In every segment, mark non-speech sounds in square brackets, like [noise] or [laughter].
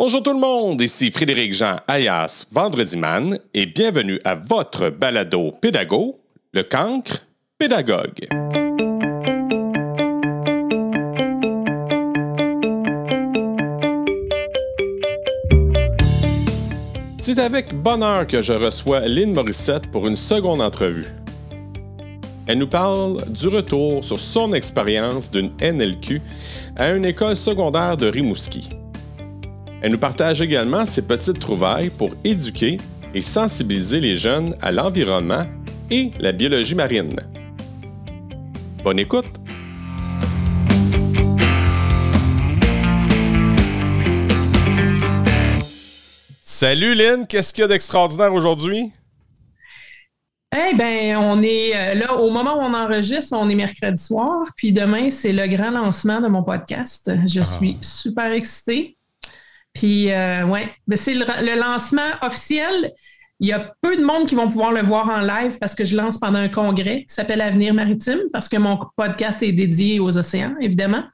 Bonjour tout le monde, ici Frédéric Jean alias Vendredi Man et bienvenue à votre balado pédago, le cancre pédagogue. C'est avec bonheur que je reçois Lynn Morissette pour une seconde entrevue. Elle nous parle du retour sur son expérience d'une NLQ à une école secondaire de Rimouski. Elle nous partage également ses petites trouvailles pour éduquer et sensibiliser les jeunes à l'environnement et la biologie marine. Bonne écoute! Salut Lynn, qu'est-ce qu'il y a d'extraordinaire aujourd'hui? Eh bien, on est euh, là, au moment où on enregistre, on est mercredi soir, puis demain, c'est le grand lancement de mon podcast. Je ah. suis super excitée. Puis, euh, ouais, c'est le, lancement officiel. Il y a peu de monde qui vont pouvoir le voir en live parce que je lance pendant un congrès qui s'appelle Avenir maritime parce que mon podcast est dédié aux océans, évidemment.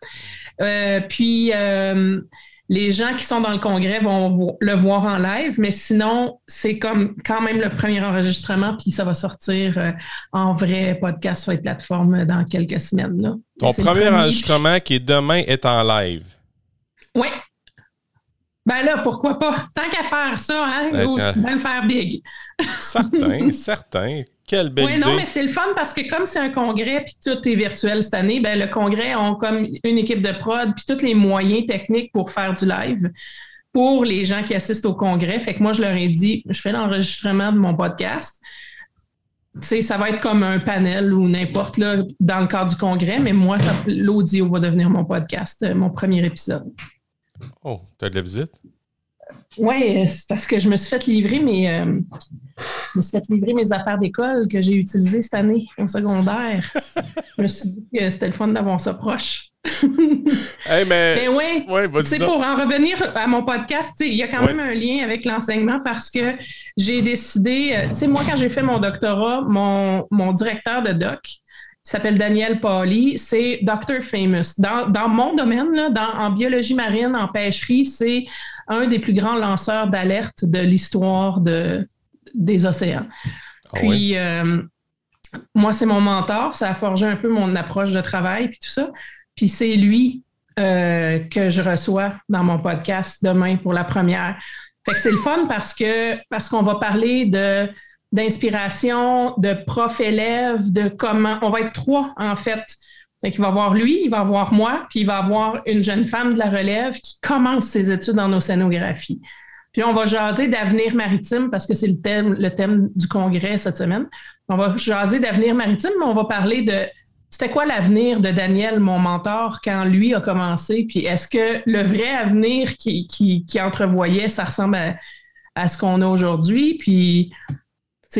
Euh, puis, euh, les gens qui sont dans le congrès vont le voir en live, mais sinon, c'est comme quand même le premier enregistrement, puis ça va sortir en vrai podcast sur les plateformes dans quelques semaines. Là. Ton premier enregistrement qui est demain est en live. Oui, ben là, pourquoi pas? Tant qu'à faire ça, hein, aussi bien le faire big. certain, [laughs] certain. Quelle belle Oui, non, mais c'est le fun parce que comme c'est un congrès puis tout est virtuel cette année, ben le congrès a comme une équipe de prod puis tous les moyens techniques pour faire du live pour les gens qui assistent au congrès. Fait que moi, je leur ai dit, je fais l'enregistrement de mon podcast. sais, ça va être comme un panel ou n'importe là dans le cadre du congrès, mais moi, l'audio va devenir mon podcast, euh, mon premier épisode. Oh, tu as de la visite? Oui, parce que je me suis fait livrer mes, euh, me suis fait livrer mes affaires d'école que j'ai utilisées cette année au secondaire. je me suis dit que c'était le fun d'avoir ça proche. [laughs] hey, mais, oui, c'est pour en revenir à mon podcast, il y a quand même un lien avec l'enseignement parce que j'ai décidé, euh, tu sais, moi, quand j'ai fait mon doctorat, mon, mon directeur de doc, s'appelle Daniel Pauli, c'est Dr. Famous. Dans, mon domaine, là, en biologie marine, en pêcherie, c'est un des plus grands lanceurs d'alerte de l'histoire de, des océans. Ah puis, euh, moi, c'est mon mentor. Ça a forgé un peu mon approche de travail, puis tout ça. Puis, c'est lui euh, que je reçois dans mon podcast demain pour la première. Fait que c'est le fun parce que parce qu'on va parler de d'inspiration, de prof-élève, de comment. On va être trois, en fait. Donc, il va voir lui, il va voir moi, puis il va avoir une jeune femme de la relève qui commence ses études en océanographie. Puis on va jaser d'avenir maritime parce que c'est le thème, le thème du congrès cette semaine. On va jaser d'avenir maritime, mais on va parler de c'était quoi l'avenir de Daniel, mon mentor, quand lui a commencé? Puis est-ce que le vrai avenir qu'il qui, qui entrevoyait, ça ressemble à, à ce qu'on a aujourd'hui? Puis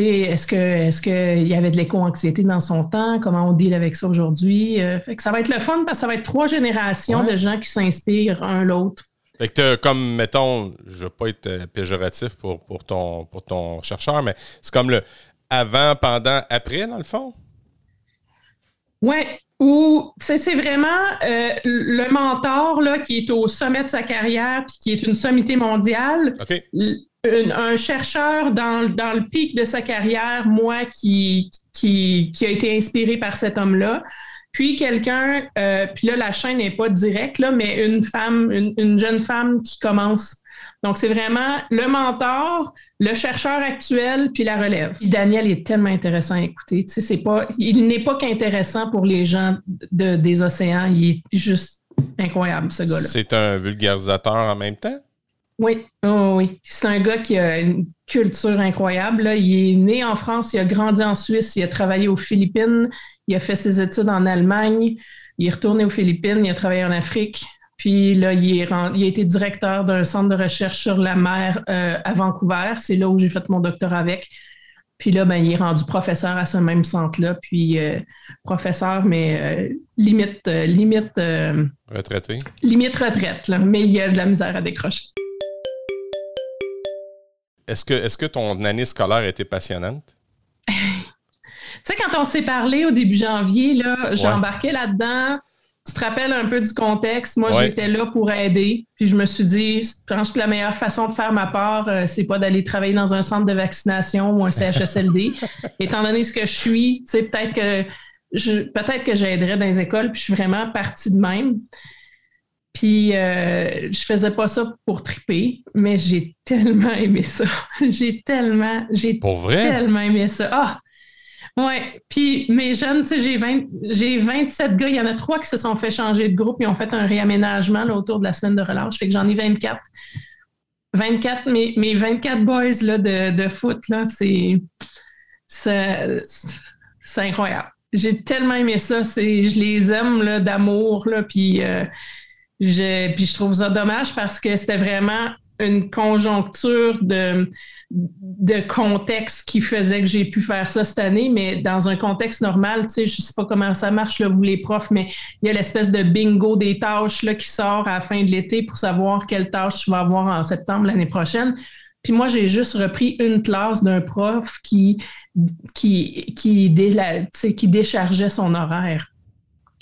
est-ce que est-ce qu'il y avait de l'éco-anxiété dans son temps? Comment on deal avec ça aujourd'hui? Euh, ça va être le fun parce que ça va être trois générations de gens qui s'inspirent un l'autre. Fait que comme, mettons, je ne veux pas être euh, péjoratif pour, pour, ton, pour ton chercheur, mais c'est comme le avant, pendant, après, dans le fond? Oui, ou c'est vraiment euh, le mentor là, qui est au sommet de sa carrière puis qui est une sommité mondiale. Un chercheur dans, le pic de sa carrière, moi, qui, qui, a été inspiré par cet homme-là. Puis quelqu'un, euh, puis là, la chaîne n'est pas directe, là, mais une femme, une, jeune femme qui commence. Donc, c'est vraiment le mentor, le chercheur actuel, puis la relève. Daniel est tellement intéressant à écouter. Tu sais, c'est pas, il n'est pas qu'intéressant pour les gens de, des océans. Il est juste incroyable, ce gars-là. C'est un vulgarisateur en même temps? Oui, oh, oui. C'est un gars qui a une culture incroyable. Il est né en France, il a grandi en Suisse, il a travaillé aux Philippines, il a fait ses études en Allemagne, il est retourné aux Philippines, il a travaillé en Afrique. Puis là, il, est, il a été directeur d'un centre de recherche sur la mer euh, à Vancouver. C'est là où j'ai fait mon doctorat avec. Puis là, ben, il est rendu professeur à ce même centre-là. Puis euh, professeur, mais euh, limite, limite. Retraité. Limite retraite, là, mais il y a de la misère à décrocher. Est-ce que, est que ton année scolaire a été passionnante? tu sais, quand on s'est parlé au début janvier, là, j'ai embarqué là-dedans. tu te rappelles un peu du contexte. Moi, j'étais là pour aider. Puis je me suis dit, je pense que la meilleure façon de faire ma part, euh, c'est pas d'aller travailler dans un centre de vaccination ou un CHSLD. [laughs] Étant donné ce que je suis, tu sais, peut-être que je, peut-être que j'aiderais dans les écoles, puis je suis vraiment partie de même. Puis euh, je faisais pas ça pour triper, mais j'ai tellement aimé ça. [laughs] j'ai tellement, j'ai tellement aimé ça. Ah, oui, puis mes jeunes, tu sais, j'ai, j'ai 27 gars, il y en a trois qui se sont fait changer de groupe, ils ont fait un réaménagement autour de la semaine de relâche, fait que j'en ai 24. 24, mes, mes 24 boys là, de, de foot, là, c'est, c'est, incroyable. J'ai tellement aimé ça, c'est, je les aime là, d'amour, là, puis, euh, puis je trouve ça dommage parce que c'était vraiment une conjoncture de, contexte qui faisait que j'ai pu faire ça cette année, mais dans un contexte normal, tu sais, je sais pas comment ça marche, là, vous les profs, mais il y a l'espèce de bingo des tâches là, qui sort à la fin de l'été pour savoir quelle tâche tu vas avoir en septembre l'année prochaine. Puis moi, j'ai juste repris une classe d'un prof qui, qui, qui, qui déchargeait son horaire.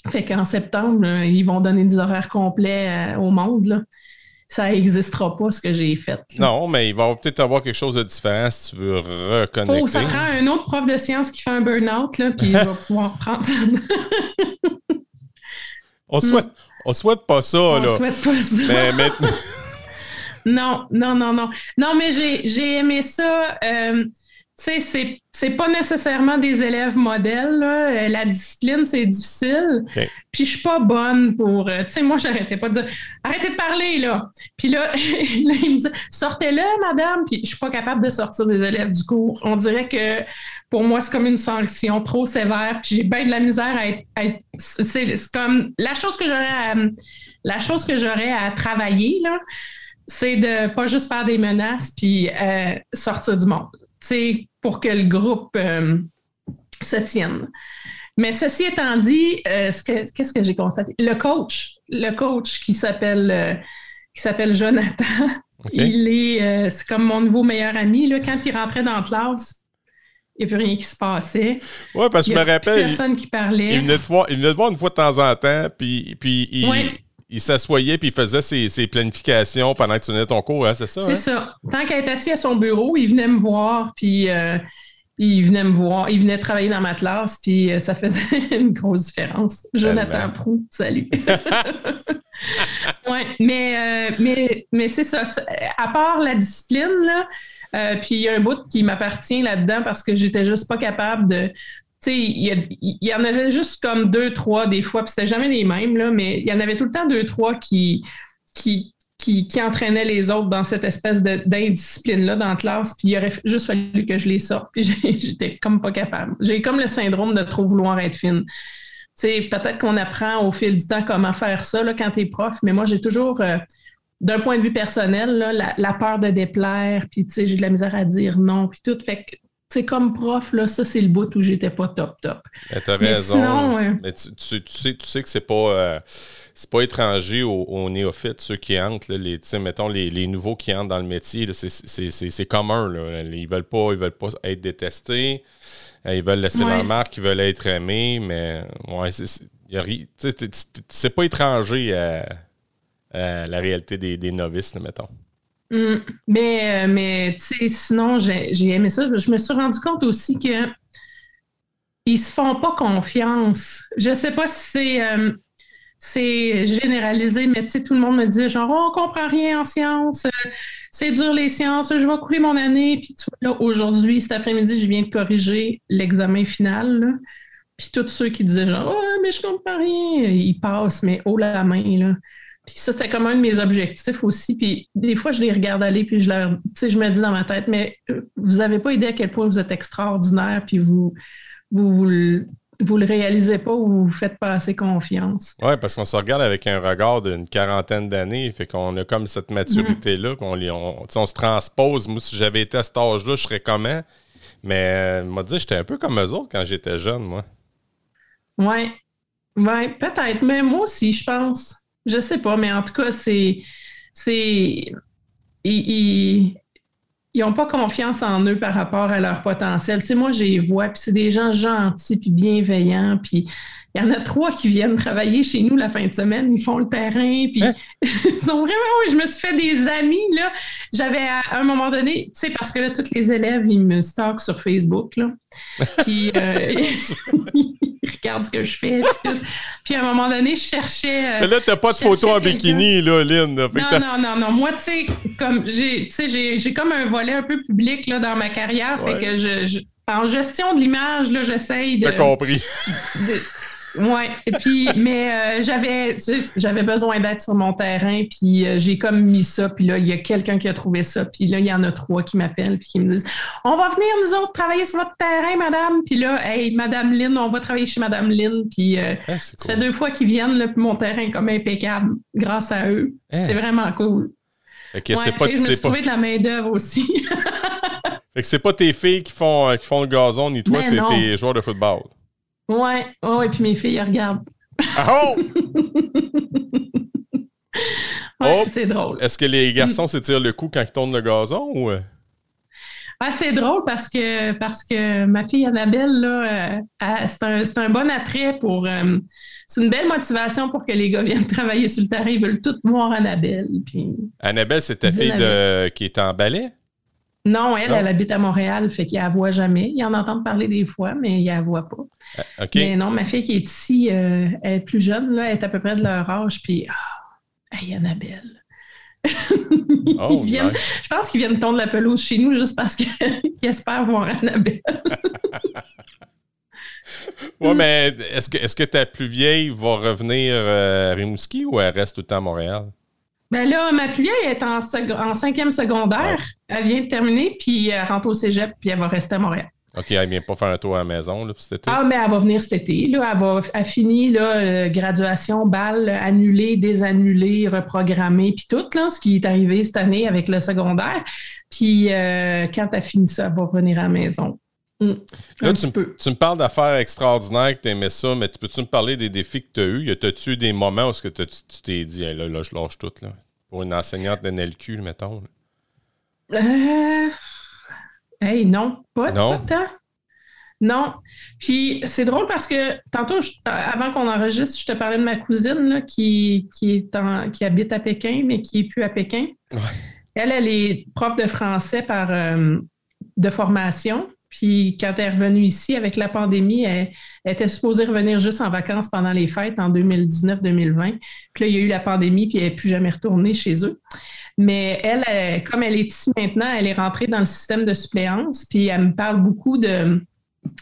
Fait qu'en septembre, ils vont donner des horaires complets euh, au monde. Là ça n'existera pas ce que j'ai fait. Non, mais il va peut-être avoir quelque chose de différent si tu veux reconnecter. Faut, ça prend un autre prof de sciences qui fait un burn-out, puis il va [laughs] pouvoir prendre on souhaite, on souhaite pas ça, on là. On souhaite pas ça. Mais, [laughs] non, non, non, non. Non, mais j'ai aimé ça. Euh, tu sais, c'est pas nécessairement des élèves modèles. Euh, la discipline, c'est difficile. Puis je suis pas bonne pour. Euh, tu sais, moi, j'arrêtais pas de dire arrêtez de parler, là. Puis là, [laughs] il me disait sortez-le, madame. Puis je suis pas capable de sortir des élèves du cours. On dirait que pour moi, c'est comme une sanction trop sévère. Puis j'ai bien de la misère à être. c'est comme la chose que j'aurais à. La chose que j'aurais à travailler, là, c'est de pas juste faire des menaces puis euh, sortir du monde pour que le groupe euh, se tienne. Mais ceci étant dit, euh, qu'est-ce que j'ai constaté? Le coach, le coach qui s'appelle euh, qui s'appelle Jonathan, il est c'est comme mon nouveau meilleur ami. Là, quand il rentrait dans la classe, il n'y a plus rien qui se passait. Oui, parce que je me rappelle. personne qui parlait. Il venait, de voir, il venait de voir une fois de temps en temps, puis, puis il, il s'assoyait puis il faisait ses, planifications pendant que tu venais ton cours, hein, c'est ça? C'est hein? ça. Tant qu'il était assis à son bureau, il venait me voir, puis euh, il venait me voir, il venait travailler dans ma classe, puis euh, ça faisait [laughs] une grosse différence. Jonathan Prou, salut. oui, mais, euh, mais, mais c'est ça. À part la discipline, là, puis il y a un bout qui m'appartient là-dedans parce que j'étais juste pas capable de, il y, en avait juste comme deux, trois des fois, puis c'était jamais les mêmes, là, mais il y en avait tout le temps deux, trois qui, entraînaient les autres dans cette espèce d'indiscipline-là dans la classe, puis il aurait juste fallu que je les sorte, puis [laughs] j'étais comme pas capable. J'ai comme le syndrome de trop vouloir être fine. Peut-être qu'on apprend au fil du temps comment faire ça là, quand tu prof, mais moi, j'ai toujours, euh, d'un point de vue personnel, la, la, peur de déplaire, puis j'ai de la misère à dire non, puis tout. Fait que c'est comme prof, là, ça, c'est le bout où j'étais pas top top. Tu as raison. Mais tu, sais, tu sais que c'est pas, euh, c'est pas étranger aux, néophytes, ceux qui entrent, les, mettons, les, nouveaux qui entrent dans le métier, c'est commun. Là. Ils veulent pas, ils veulent pas être détestés. Euh, ils veulent laisser leur marque, ils veulent être aimés, mais ouais, c'est pas étranger à, la réalité des, des novices, mettons. Mm. mais, euh, mais tu sais, sinon, j'ai aimé ça. Je me suis rendu compte aussi que ils se font pas confiance. Je sais pas si c'est euh, généralisé, mais tu sais, tout le monde me dit genre, oh, on comprend rien en sciences, euh, c'est dur les sciences, je vais couler mon année. Puis tu vois, là, aujourd'hui, cet après-midi, je viens de corriger l'examen final. Puis tous ceux qui disaient genre, oh, mais je comprends rien, ils passent, mais haut la main, là. Puis ça, c'était comme un de mes objectifs aussi. Puis des fois, je les regarde aller, puis je leur, je me dis dans ma tête, mais euh, vous n'avez pas idée à quel point vous êtes extraordinaire, puis vous, vous, vous, le, réalisez pas ou vous, vous faites pas assez confiance. Oui, parce qu'on se regarde avec un regard d'une quarantaine d'années, fait qu'on a comme cette maturité-là, qu'on on, on, se transpose. Moi, si j'avais été à cet âge-là, je serais comment? Mais, euh, m'a dit, j'étais un peu comme eux autres quand j'étais jeune, moi. Oui, ouais, peut-être. Mais moi aussi, je pense. Je sais pas, mais en tout cas, c'est. c'est ils n'ont pas confiance en eux par rapport à leur potentiel. Tu sais, moi, j'ai vois, puis c'est des gens gentils, puis bienveillants, puis il y en a trois qui viennent travailler chez nous la fin de semaine. Ils font le terrain, puis hein? [laughs] ils sont vraiment. Oui, je me suis fait des amis, là. J'avais à un moment donné, tu sais, parce que là, tous les élèves, ils me stalkent sur Facebook, là. [laughs] Puis euh, [laughs] ils regardent ce que je fais, puis tout. Puis à un moment donné, je cherchais. Euh, Mais là, t'as pas de photo en bikini, là, Lynn. Non, non, non, non. Moi, tu sais, comme j'ai, j'ai comme un volet un peu public là, dans ma carrière, fait que je, en gestion de l'image, là, j'essaye de. T'as compris. Oui, et puis, mais euh, j'avais, j'avais besoin d'être sur mon terrain, puis euh, j'ai comme mis ça, puis là, il y a quelqu'un qui a trouvé ça, puis là, il y en a trois qui m'appellent, puis qui me disent On va venir, nous autres, travailler sur votre terrain, madame. Puis là, hey, madame Lynn, on va travailler chez madame Lynn, puis euh, ah, ça fait deux fois qu'ils viennent, là, puis mon terrain est comme impeccable grâce à eux. Ah. C'est vraiment cool. Okay, c'est pas, je me suis trouvé de la main-d'œuvre aussi. fait que c'est pas tes filles qui font, qui font le gazon, ni toi, c'est tes joueurs de football. Ouais, oh, et puis mes filles, elles regardent. Ah, oh! [laughs] oh! C'est drôle. Est-ce que les garçons s'étirent le cou quand ils tournent le gazon ou? Euh? c'est drôle parce que, parce que ma fille Annabelle, là, euh, c'est un, bon attrait pour. Euh, c'est une belle motivation pour que les gars viennent [laughs] travailler sur le terrain. Ils veulent tout voir Annabelle. Puis... Annabelle, c'est ta fille de... qui est en ballet? Non, elle, elle habite à Montréal, fait qu'elle la voit jamais. Il en entend parler des fois, mais il la voit pas. Euh, mais non, ma fille qui est ici, euh, elle est plus jeune, là, elle est à peu près de leur âge, puis oh, hey, Annabelle. [laughs] oh, Je pense qu'ils viennent tondre la pelouse chez nous juste parce qu'ils [laughs] espèrent voir Annabelle. oui, mais est-ce que, est que ta plus vieille va revenir euh, à Rimouski ou elle reste tout le temps à Montréal? Ben là, ma plus vieille est en, en cinquième secondaire. Elle vient de terminer, puis elle rentre au cégep, puis elle va rester à Montréal. OK, elle vient pas faire un tour à la maison là, cet été? Ah, mais elle va venir cet été. Là. Elle, va, elle finit là, euh, graduation, balle, annulée, désannulée, reprogrammée, puis tout, là, ce qui est arrivé cette année avec le secondaire. Puis euh, quand elle fini ça, elle va revenir à la maison. Mm. Là, tu, me parles d'affaires extraordinaires, que tu aimais ça, mais peux-tu me parler des défis que tu as eus? As-tu eu des moments où que tu t'es dit, là, là, je lâche tout, là, pour une enseignante de NLQ, mettons? Euh... Hey, non, pas, non? tant. Non. Puis c'est drôle parce que tantôt, avant qu'on enregistre, je te parlais de ma cousine là, qui, qui, est qui habite à Pékin, mais qui n'est plus à Pékin. Elle, elle est prof de français par, euh, de formation. Puis quand elle est revenue ici avec la pandémie, elle, était supposée revenir juste en vacances pendant les fêtes en 2019-2020. Puis là, il y a eu la pandémie, puis elle n'est plus jamais retournée chez eux. Mais elle, comme elle est ici maintenant, elle est rentrée dans le système de suppléance, puis elle me parle beaucoup de,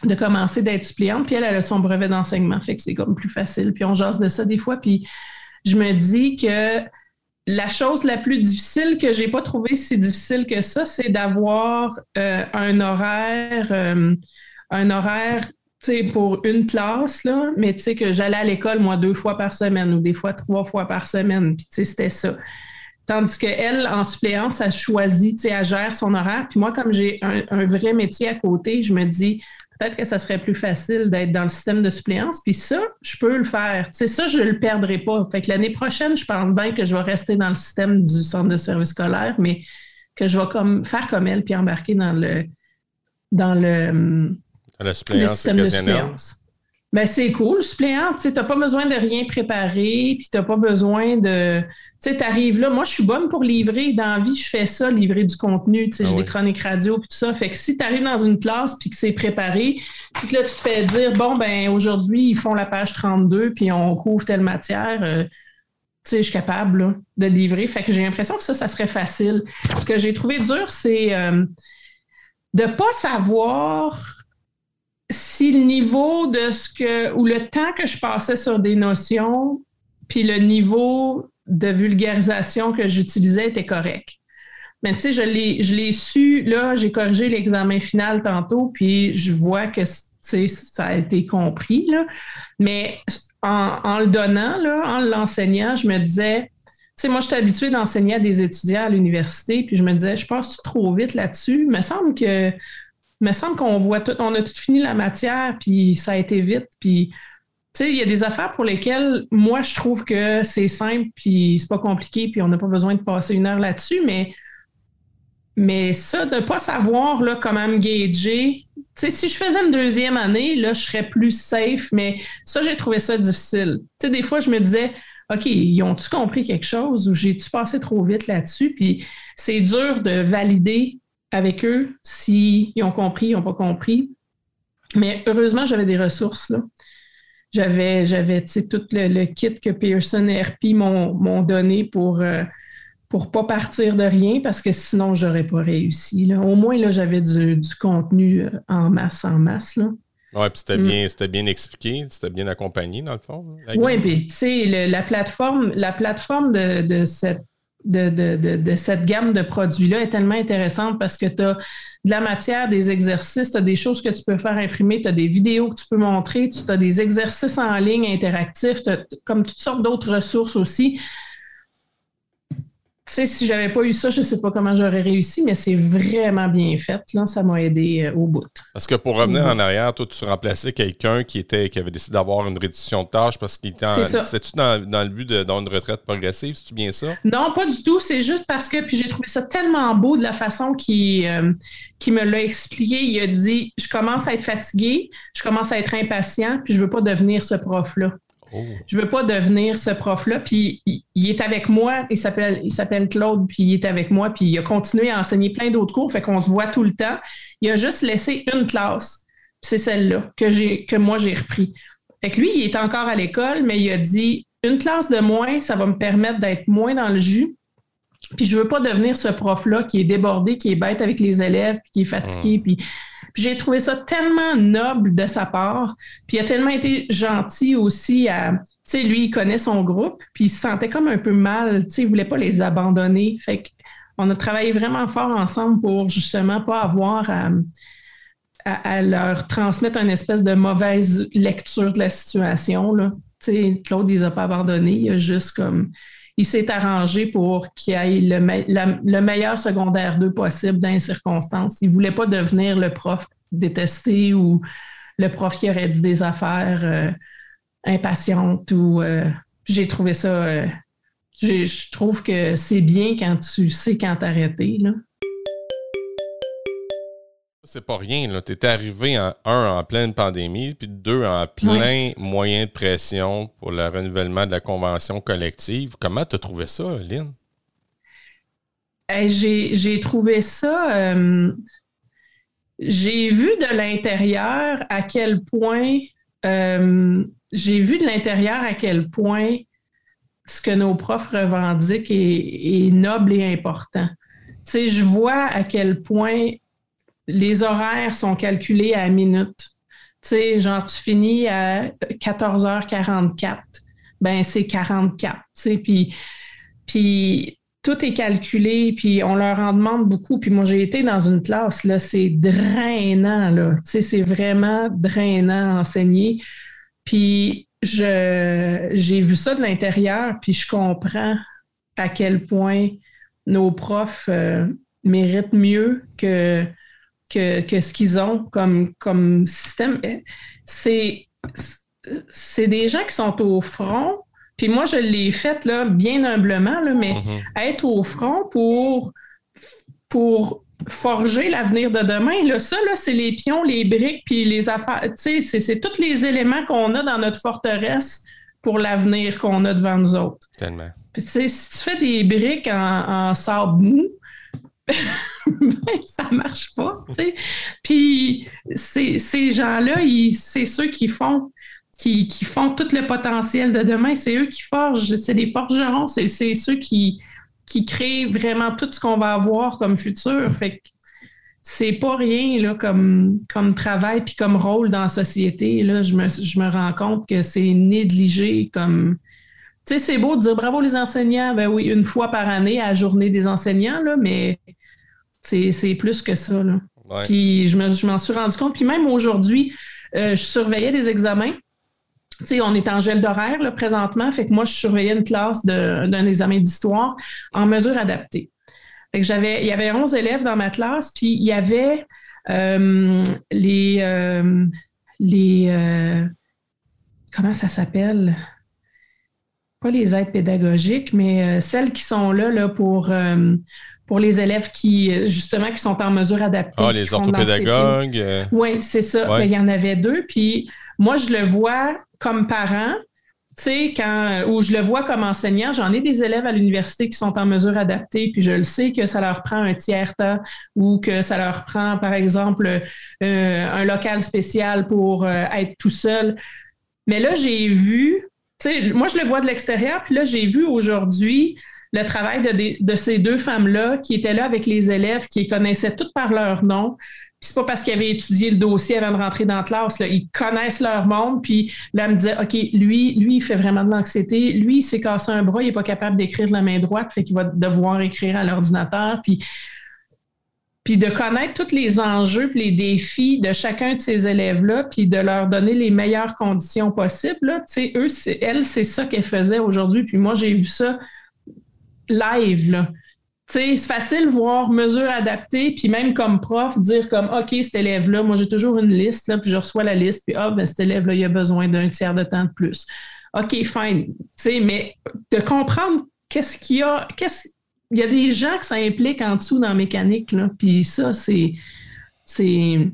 de commencer d'être suppléante, puis elle, elle a son brevet d'enseignement, fait que c'est comme plus facile. Puis on jase de ça des fois, puis je me dis que la chose la plus difficile que j'ai pas trouvé si difficile que ça, c'est d'avoir euh, un horaire, euh, un horaire pour une classe, là, mais tu sais que j'allais à l'école, moi, deux fois par semaine ou des fois trois fois par semaine. Puis, tu sais, c'était ça. Tandis qu'elle, en suppléance, elle choisit, tu sais, elle gère son horaire. Puis moi, comme j'ai un, vrai métier à côté, je me dis, peut-être que ça serait plus facile d'être dans le système de suppléance. Puis ça, je peux le faire. C'est ça, je ne le perdrai pas. Fait que l'année prochaine, je pense bien que je vais rester dans le système du centre de service scolaire, mais que je vais comme faire comme elle puis embarquer dans le dans le, système de suppléance. Ben, c'est cool, suppléant. Tu n'as pas besoin de rien préparer, puis tu n'as pas besoin de. Tu sais, tu arrives là. Moi, je suis bonne pour livrer. Dans la vie, je fais ça, livrer du contenu. Tu sais, j'ai ah des chroniques radio, puis tout ça. Fait que si tu arrives dans une classe, puis que c'est préparé, puis que là, tu te fais dire, bon, ben aujourd'hui, ils font la page 32, puis on couvre telle matière. Euh, tu sais, je suis capable de livrer. Fait que j'ai l'impression que ça, ça serait facile. Ce que j'ai trouvé dur, c'est euh, de ne pas savoir si le niveau de ce que, ou le temps que je passais sur des notions, puis le niveau de vulgarisation que j'utilisais était correct. Mais tu sais, je l'ai su, là, j'ai corrigé l'examen final tantôt, puis je vois que ça a été compris. Là. Mais en, le donnant, là, en l'enseignant, je me disais, tu sais, moi, je suis habituée d'enseigner à des étudiants à l'université, puis je me disais, je passe trop vite là-dessus? Il me semble que il me semble qu'on voit tout, on a tout fini la matière, puis ça a été vite, puis tu sais, il y a des affaires pour lesquelles moi je trouve que c'est simple, puis c'est pas compliqué, puis on n'a pas besoin de passer une heure là-dessus, mais mais ça, de ne pas savoir là, comment me gager, si je faisais une deuxième année, là, je serais plus safe, mais ça, j'ai trouvé ça difficile. Des fois, je me disais, OK, ils ont-tu compris quelque chose ou j'ai-tu passé trop vite là-dessus? Puis c'est dur de valider avec eux s'ils ont compris, ils n'ont pas compris. Mais heureusement, j'avais des ressources. Là. J'avais, j'avais tout le, kit que Pearson et RP m'ont, donné pour ne euh, pour pas partir de rien parce que sinon, j'aurais pas réussi. Là. Au moins, là, j'avais du, contenu euh, en masse, en masse. Là. Oui, puis c'était, mm. bien, bien expliqué, c'était bien accompagné, dans le fond. Oui, puis tu sais, la plateforme, la plateforme de, cette de, cette gamme de produits-là est tellement intéressante parce que tu as de la matière, des exercices, tu as des choses que tu peux faire imprimer, tu as des vidéos que tu peux montrer, tu as des exercices en ligne interactifs, as comme toutes sortes d'autres ressources aussi sais, si j'avais pas eu ça, je sais pas comment j'aurais réussi, mais c'est vraiment bien fait. Là, ça m'a aidé euh, au bout. Parce que pour revenir en arrière, toi, tu remplaçais quelqu'un qui était qui avait décidé d'avoir une réduction de tâches parce qu'il était en. C'était-tu dans, dans, le but d'avoir une retraite progressive, c'est-tu bien ça? Non, pas du tout. C'est juste parce que puis j'ai trouvé ça tellement beau de la façon qu'il euh, me l'a expliqué. Il a dit Je commence à être fatigué, je commence à être impatient, puis je veux pas devenir ce prof-là. Oh. Je veux pas devenir ce prof-là. Puis il, est avec moi, il s'appelle, il s'appelle Claude, puis il est avec moi, puis il a continué à enseigner plein d'autres cours, fait qu'on se voit tout le temps. Il a juste laissé une classe, c'est celle-là que j'ai, que moi j'ai repris. Fait que lui, il est encore à l'école, mais il a dit une classe de moins, ça va me permettre d'être moins dans le jus. Puis je veux pas devenir ce prof-là qui est débordé, qui est bête avec les élèves, puis qui est fatigué, puis j'ai trouvé ça tellement noble de sa part. Puis il a tellement été gentil aussi à. Tu sais, lui, il connaît son groupe, puis il se sentait comme un peu mal. Tu sais, il voulait pas les abandonner. Fait qu'on a travaillé vraiment fort ensemble pour justement pas avoir à, leur transmettre une espèce de mauvaise lecture de la situation. Tu sais, Claude, il les a pas abandonnés. Il a juste comme il s'est arrangé pour qu'il ait le, le, meilleur secondaire 2 possible dans les circonstances. Il ne voulait pas devenir le prof détesté ou le prof qui aurait dit des affaires euh, impatientes euh, j'ai trouvé ça. Euh, je trouve que c'est bien quand tu sais quand t'arrêter. C'est pas rien. Tu étais arrivé en un en pleine pandémie, puis deux en plein moyen de pression pour le renouvellement de la convention collective. Comment tu as trouvé ça, Lynn? J'ai trouvé ça. Euh, j'ai vu de l'intérieur à quel point. Euh, j'ai vu de l'intérieur à quel point ce que nos profs revendiquent est, est noble et important. Tu sais, je vois à quel point les horaires sont calculés à minute. Tu sais, genre, tu finis à 14h44, ben c'est 44, tu sais, puis, tout est calculé, puis on leur en demande beaucoup. Puis moi, j'ai été dans une classe, là, c'est drainant, là. Tu sais, c'est vraiment drainant à enseigner. Puis j'ai vu ça de l'intérieur, puis je comprends à quel point nos profs euh, méritent mieux que que, ce qu'ils ont comme, comme système. C'est, c'est des gens qui sont au front. Puis moi, je l'ai fait là, bien humblement, là, mais mm-hmm. être au front pour, pour forger l'avenir de demain, là, ça, là, c'est les pions, les briques, puis les affaires. C'est, c'est tous les éléments qu'on a dans notre forteresse pour l'avenir qu'on a devant nous autres. Tellement. Puis, si tu fais des briques en, en sable mou, ben, ça marche pas. Puis ces gens-là, c'est ceux qui font qui, font tout le potentiel de demain. C'est eux qui forgent, c'est des forgerons, c'est ceux qui, qui créent vraiment tout ce qu'on va avoir comme futur. Fait que c'est pas rien là, comme, comme travail puis comme rôle dans la société. Là. Je, me, je me rends compte que c'est négligé comme. Tu sais, c'est beau de dire bravo les enseignants, ben oui, une fois par année à la journée des enseignants, là, mais c'est plus que ça. Là. Puis je m'en suis rendu compte. Puis même aujourd'hui, euh, je surveillais des examens. On est en gel d'horaire présentement, fait que moi, je surveillais une classe d'un examen d'histoire en mesure adaptée. Fait que j'avais, il y avait 11 élèves dans ma classe, puis il y avait euh, les, euh, les comment ça s'appelle? Pas les aides pédagogiques, mais celles qui sont là, là pour pour les élèves qui, justement, qui sont en mesure adaptée. Ah, les orthopédagogues. Euh. Oui, c'est ça. Il y en avait deux. Puis moi, je le vois comme parent. Tu sais, quand, où je le vois comme enseignant, j'en ai des élèves à l'université qui sont en mesure adaptée, puis je le sais que ça leur prend un tiers temps ou que ça leur prend, par exemple, euh, un local spécial pour euh, être tout seul. Mais là, j'ai vu, tu sais, moi, je le vois de l'extérieur, puis là, j'ai vu aujourd'hui le travail de, ces deux femmes-là qui étaient là avec les élèves, qui connaissaient toutes par leur nom, puis c'est pas parce qu'ils avaient étudié le dossier avant de rentrer dans la classe. Là. Ils connaissent leur monde. Puis là, me disait, OK, lui, lui, il fait vraiment de l'anxiété. Lui, il s'est cassé un bras, il n'est pas capable d'écrire de la main droite, fait qu'il va devoir écrire à l'ordinateur. Puis, puis de connaître tous les enjeux puis les défis de chacun de ces élèves-là, puis de leur donner les meilleures conditions possibles. Là. Eux, elle, c'est ça qu'elle faisait aujourd'hui. Puis moi, j'ai vu ça live. C'est facile voir mesure adaptée, puis même comme prof, dire comme OK, cet élève-là, moi j'ai toujours une liste, puis je reçois la liste, puis ah, ben, cet élève-là, il a besoin d'un tiers de temps de plus. OK, fine. mais de comprendre qu'est-ce qu'il y a, qu'est-ce il y a des gens que ça implique en dessous dans la mécanique, là, puis ça, c'est, c'est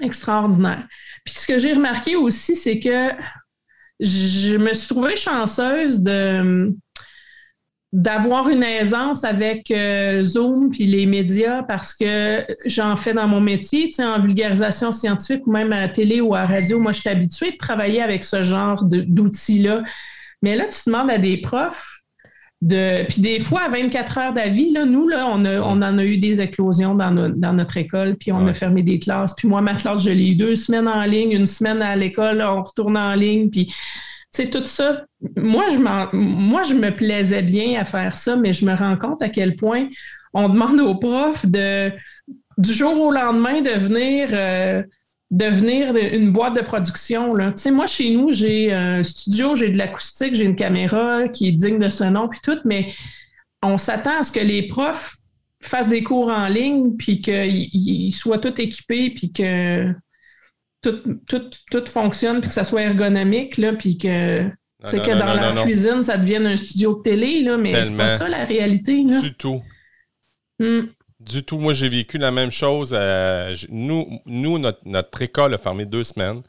extraordinaire. Puis ce que j'ai remarqué aussi, c'est que je me suis trouvée chanceuse de d'avoir une aisance avec euh, Zoom puis les médias parce que j'en fais dans mon métier, en vulgarisation scientifique ou même à la télé ou à la radio. Moi, je suis habituée de travailler avec ce genre d'outils-là. Mais là, tu demandes à des profs de. Puis des fois, à 24 heures d'avis, là, nous, là, on, on en a eu des éclosions dans, dans notre école, puis on a fermé des classes. Puis moi, ma classe, je l'ai eu deux semaines en ligne, une semaine à l'école, on retourne en ligne, puis c'est tout ça. Moi je, moi, je me plaisais bien à faire ça, mais je me rends compte à quel point on demande aux profs de, du jour au lendemain de venir, euh, une boîte de production. Là. moi, chez nous, j'ai un studio, j'ai de l'acoustique, j'ai une caméra qui est digne de ce nom, puis tout, mais on s'attend à ce que les profs fassent des cours en ligne, puis qu'ils soient tous équipés, puis que tout, fonctionne, puis que ça soit ergonomique, là, puis que, c'est que dans la cuisine, ça devienne un studio de télé, là, mais c'est pas ça la réalité. Là. Du tout. Hmm. Du tout. Moi, j'ai vécu la même chose. nous, nous notre, école a fermé deux semaines.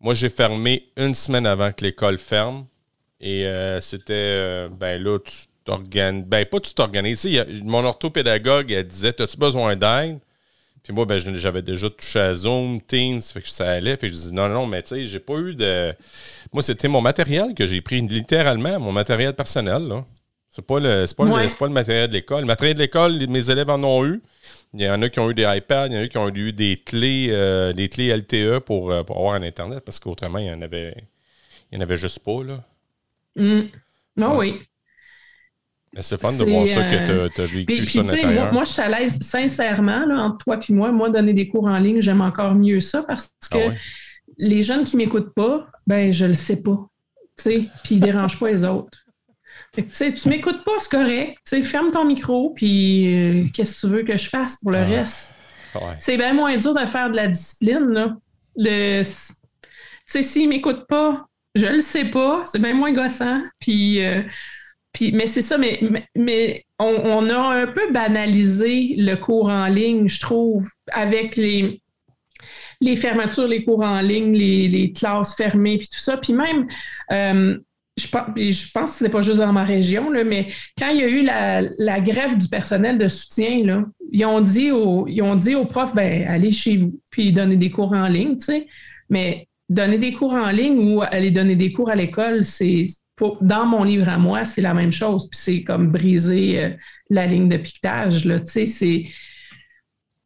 Moi, j'ai fermé une semaine avant que l'école ferme. Et euh, c'était, euh, ben là, tu t'organises. Ben, pas tu t'organises. Mon orthopédagogue, elle disait As-tu besoin d'aide? Puis moi, ben, j'avais déjà touché à Zoom, Teams, fait que ça allait. Fait que je dis non, non, mais tu sais, j'ai pas eu de. Moi, c'était mon matériel que j'ai pris littéralement, mon matériel personnel. Là. C'est pas le, pas, le, pas le matériel de l'école. Le matériel de l'école, mes élèves en ont eu. Il y en a qui ont eu des iPads, il y en a qui ont eu des clés, euh, des clés LTE pour, euh, pour, avoir un Internet, parce qu'autrement, il y en avait. Il y en avait juste pas, là. Mm. Non, oui. C'est fun de voir ça que tu as, vécu ça moi, moi, je suis à l'aise sincèrement, là, entre toi et moi. Moi, donner des cours en ligne, j'aime encore mieux ça parce ah que les jeunes qui ne m'écoutent pas, ben je le sais pas. Puis ils ne dérangent pas les autres. Tu ne tu m'écoutes pas, c'est correct. ferme ton micro, puis euh, qu'est-ce que tu veux que je fasse pour le ah. reste? C'est bien moins dur de faire de la discipline. Là. Le, s'ils ne m'écoutent pas, je le sais pas, c'est bien moins gossant. Puis euh, mais c'est ça, mais, mais on, a un peu banalisé le cours en ligne, je trouve, avec les, les fermetures, les cours en ligne, les, classes fermées, puis tout ça. Puis même, euh, je, pense que ce n'est pas juste dans ma région, là, mais quand il y a eu la, grève du personnel de soutien, là, ils, ont dit aux, ils ont dit aux profs, ben, allez chez vous, puis donnez des cours en ligne, tu sais. Mais donner des cours en ligne ou aller donner des cours à l'école, c'est dans mon livre à moi, c'est la même chose. Puis c'est comme briser euh, la ligne de piquetage. Là.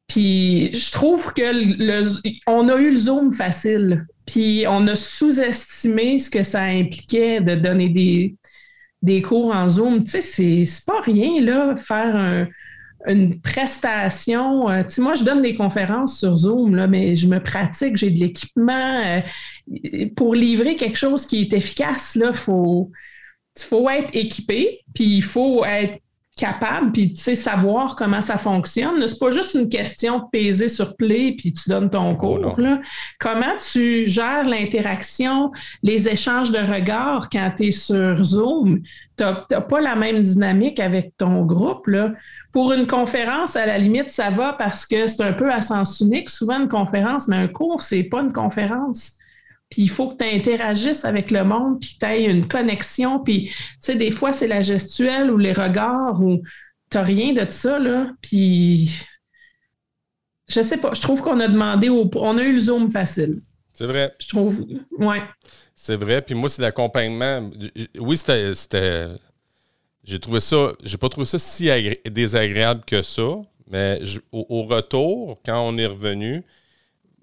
Puis je trouve que le, on a eu le Zoom facile. Puis on a sous-estimé ce que ça impliquait de donner des, des cours en Zoom. Tu sais, c'est, c'est pas rien, là, faire un, une prestation. Euh, moi, je donne des conférences sur Zoom, là, mais je me pratique, j'ai de l'équipement. Euh, pour livrer quelque chose qui est efficace, il faut, faut être équipé, puis il faut être capable, puis savoir comment ça fonctionne. C'est pas juste une question de peser sur play puis tu donnes ton cours. là. Comment tu gères l'interaction, les échanges de regards quand tu es sur Zoom? Tu n'as pas la même dynamique avec ton groupe. Là. Pour une conférence, à la limite, ça va parce que c'est un peu à sens unique, souvent une conférence, mais un cours, c'est pas une conférence. Puis il faut que tu interagisses avec le monde, puis tu aies une connexion. Puis, tu sais, des fois, c'est la gestuelle ou les regards ou tu n'as rien de ça, là. Puis, je sais pas, je trouve qu'on a demandé, au, on a eu le Zoom facile. C'est vrai. Je trouve, ouais. C'est vrai. Puis moi, c'est l'accompagnement. Oui, c'était. J'ai trouvé ça. J'ai pas trouvé ça si désagréable que ça. Mais au, retour, quand on est revenu,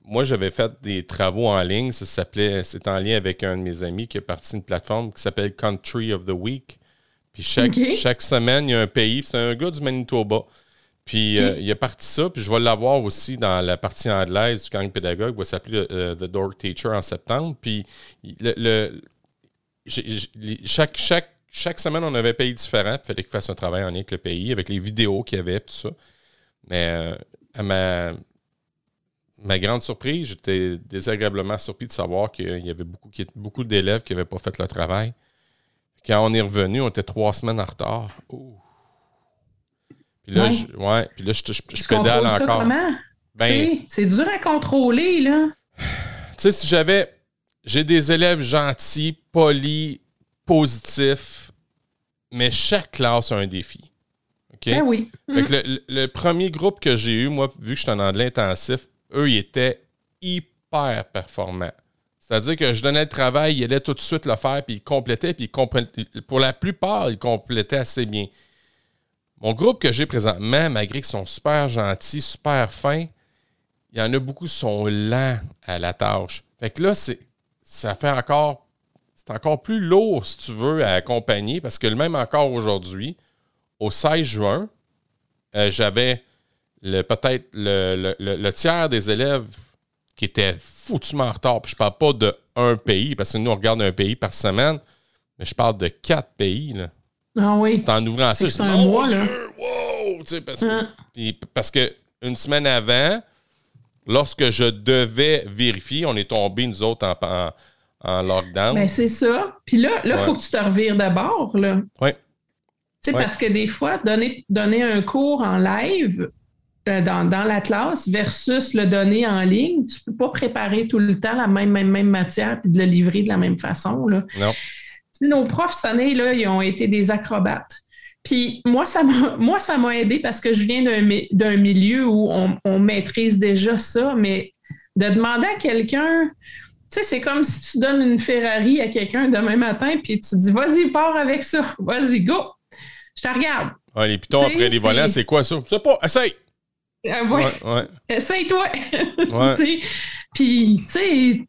moi, j'avais fait des travaux en ligne. Ça s'appelait. C'est en lien avec un de mes amis qui est parti d'une plateforme qui s'appelle Country of the Week. Puis chaque, chaque semaine, il y a un pays. C'est un gars du Manitoba. Puis euh, il a parti ça, puis je vais l'avoir aussi dans la partie anglaise du gang pédagogue, il va s'appeler euh, The Door Teacher en septembre. Puis le, chaque, chaque, chaque semaine, on avait un pays différent, il fallait qu'il fasse un travail en lien avec le pays, avec les vidéos qu'il y avait, tout ça. Mais euh, à ma, ma grande surprise, j'étais désagréablement surpris de savoir qu'il y avait beaucoup, beaucoup d'élèves qui n'avaient pas fait le travail. Quand on est revenu, on était trois semaines en retard. Puis là, je, ouais, puis là, je, je, pédale encore. Ben, c'est dur à contrôler, là. Tu sais, si j'avais. J'ai des élèves gentils, polis, positifs, mais chaque classe a un défi. OK? Ben oui. Fait que le, le, premier groupe que j'ai eu, moi, vu que j'étais en anglais intensif, eux, ils étaient hyper performants. C'est-à-dire que je donnais le travail, ils allaient tout de suite le faire, puis ils complétaient, puis ils pour la plupart, ils complétaient assez bien. Mon groupe que j'ai présentement, malgré qu'ils sont super gentils, super fins, il y en a beaucoup qui sont lents à la tâche. Fait que là, c'est, ça fait encore. C'est encore plus lourd, si tu veux, à accompagner, parce que même encore aujourd'hui, au 16 juin, euh, j'avais le, peut-être le, tiers des élèves qui étaient foutument en retard. Puis je parle pas de un pays, parce que nous, on regarde un pays par semaine, mais je parle de quatre pays. Là. Ah oui. C'est en ouvrant ça. C'est un mois, là. Wow! Parce, hein? parce que une semaine avant, lorsque je devais vérifier, on est tombé, nous autres, en, en, lockdown. Ben, c'est ça. Puis là, il faut que tu te revires d'abord. Oui. Tu sais, parce que des fois, donner, donner un cours en live euh, dans, dans, la classe versus le donner en ligne, tu ne peux pas préparer tout le temps la même, même, même matière et de le livrer de la même façon. Là. Non nos profs cette année, là, ils ont été des acrobates. Puis moi, ça m'a, [laughs] moi, ça m'a aidé parce que je viens d'un, milieu où on, maîtrise déjà ça, mais de demander à quelqu'un, tu sais, c'est comme si tu donnes une Ferrari à quelqu'un demain matin, puis tu dis, vas-y, pars avec ça, vas-y, go, je te regarde. Ah, les pitons après les volants, c'est quoi ça? C'est pas, essaye! Euh, ouais. Essaye-toi! [laughs] Puis, tu sais,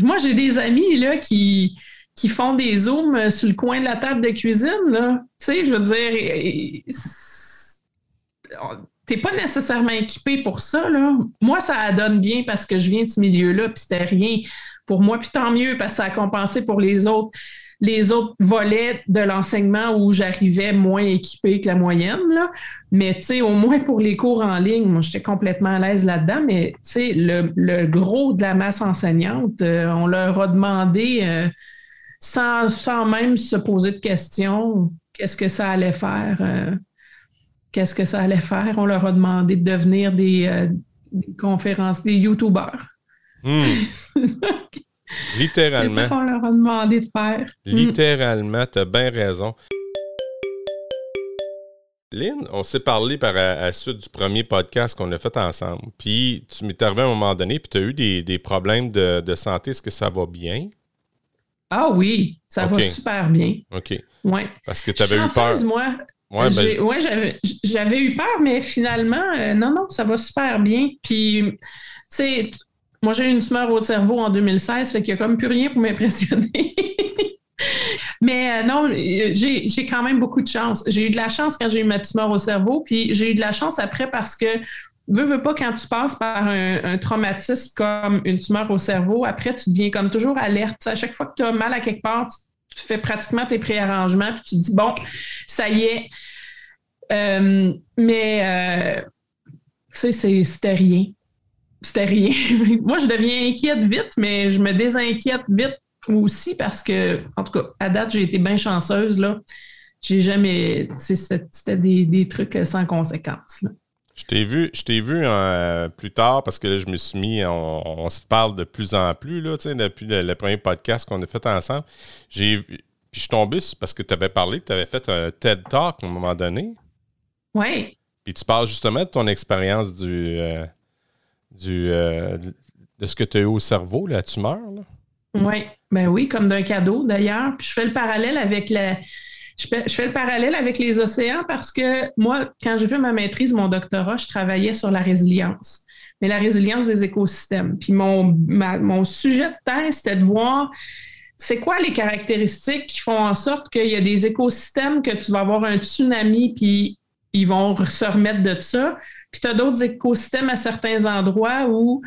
moi, j'ai des amis là, qui, qui font des zooms sur le coin de la table de cuisine, là. Tu sais, je veux dire, t'es pas nécessairement équipé pour ça, là. Moi, ça donne bien parce que je viens de ce milieu-là, puis c'était rien pour moi, puis tant mieux parce que ça a compensé pour les autres les autres volets de l'enseignement où j'arrivais moins équipé que la moyenne. Là. Mais tu sais, au moins pour les cours en ligne, moi, j'étais complètement à l'aise là-dedans. Mais tu sais, le, gros de la masse enseignante, euh, on leur a demandé euh, sans, même se poser de questions, qu'est-ce que ça allait faire? Euh, qu'est-ce que ça allait faire? On leur a demandé de devenir des, euh, conférences, des YouTubers. Hmm. Littéralement. [laughs] C'est ça qu'on leur a demandé de faire. Hmm. Littéralement, tu as bien raison. Lynn, on s'est parlé par à, la suite du premier podcast qu'on a fait ensemble. Puis tu m'es arrivé à un moment donné, puis tu as eu des, problèmes de, de santé. Est-ce que ça va bien? Ah oui, ça va super bien. OK. Ouais. Parce que tu avais eu peur. moi. Ouais, ben, j'avais eu peur, mais finalement, euh, non, non, ça va super bien. Puis, tu sais, moi, j'ai eu une tumeur au cerveau en 2016, fait qu'il n'y a comme plus rien pour m'impressionner. [laughs] mais euh, non, j'ai quand même beaucoup de chance. J'ai eu de la chance quand j'ai eu ma tumeur au cerveau, puis j'ai eu de la chance après parce que veux, veux pas, quand tu passes par un, traumatisme comme une tumeur au cerveau, après, tu deviens comme toujours alerte. À chaque fois que tu as mal à quelque part, tu, fais pratiquement tes préarrangements, puis tu dis, bon, ça y est. Euh, mais, euh, tu sais, c'était rien. C'était rien. [laughs] Moi, je deviens inquiète vite, mais je me désinquiète vite aussi parce que, en tout cas, à date, j'ai été bien chanceuse, j'ai jamais. C'était des, des, trucs sans conséquences. Je t'ai vu, je t'ai vu euh, plus tard parce que là, je me suis mis, on, se parle de plus en plus là, depuis le, premier podcast qu'on a fait ensemble. J'ai puis je suis tombé parce que tu avais parlé, tu avais fait un TED Talk à un moment donné. Oui. Puis tu parles justement de ton expérience du, euh, du euh, de ce que tu as eu au cerveau, la tumeur. Oui, ben oui, comme d'un cadeau d'ailleurs. Puis je fais le parallèle avec la, je fais, le parallèle avec les océans parce que moi, quand j'ai fait ma maîtrise, mon doctorat, je travaillais sur la résilience, mais la résilience des écosystèmes. Puis mon, mon sujet de thèse, c'était de voir c'est quoi les caractéristiques qui font en sorte qu'il y a des écosystèmes que tu vas avoir un tsunami, puis ils vont se remettre de ça. Puis tu as d'autres écosystèmes à certains endroits où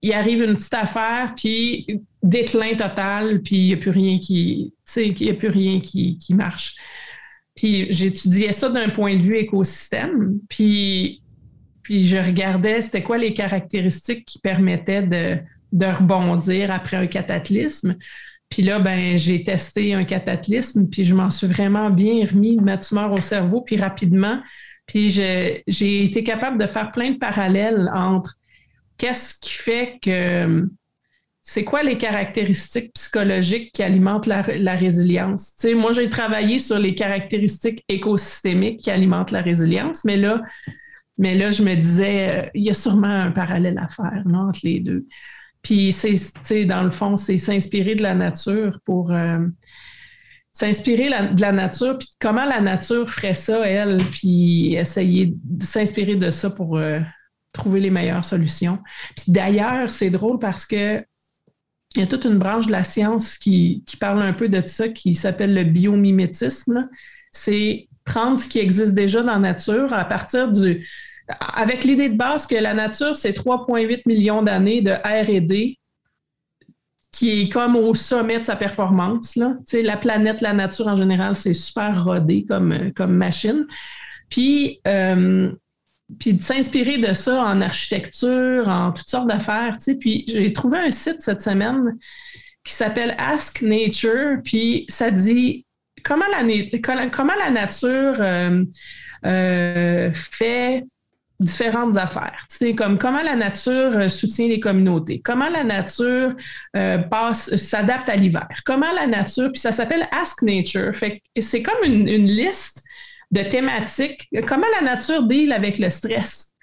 il arrive une petite affaire, puis déclin total, puis il n'y a plus rien qui, a plus rien qui, marche. Puis j'étudiais ça d'un point de vue écosystème, puis, je regardais c'était quoi les caractéristiques qui permettaient de, de rebondir après un cataclysme. Puis là, ben, j'ai testé un cataclysme, puis je m'en suis vraiment bien remis de ma tumeur au cerveau, puis rapidement. Puis j'ai été capable de faire plein de parallèles entre qu'est-ce qui fait que c'est quoi les caractéristiques psychologiques qui alimentent la, résilience? Moi, j'ai travaillé sur les caractéristiques écosystémiques qui alimentent la résilience, mais là, mais là je me disais, euh, il y a sûrement un parallèle à faire entre les deux. Puis, c'est, dans le fond, c'est s'inspirer de la nature pour euh, s'inspirer de la nature, puis comment la nature ferait ça, elle, puis essayer de s'inspirer de ça pour euh, trouver les meilleures solutions. Puis d'ailleurs, c'est drôle parce que il y a toute une branche de la science qui, parle un peu de ça, qui s'appelle le biomimétisme. C'est prendre ce qui existe déjà dans la nature à partir du. Avec l'idée de base que la nature, c'est 3,8 millions d'années de RD qui est comme au sommet de sa performance. La planète, la nature en général, c'est super rodé comme, comme machine. Puis, euh, puis de s'inspirer de ça en architecture, en toutes sortes d'affaires. Puis j'ai trouvé un site cette semaine qui s'appelle Ask Nature, puis ça dit comment la, nature euh, euh, fait différentes affaires, tu sais, comme comment la nature euh, soutient les communautés, comment la nature passe, s'adapte à l'hiver, comment la nature, puis ça s'appelle Ask Nature. C'est comme une liste de thématiques, comment la nature deal avec le stress?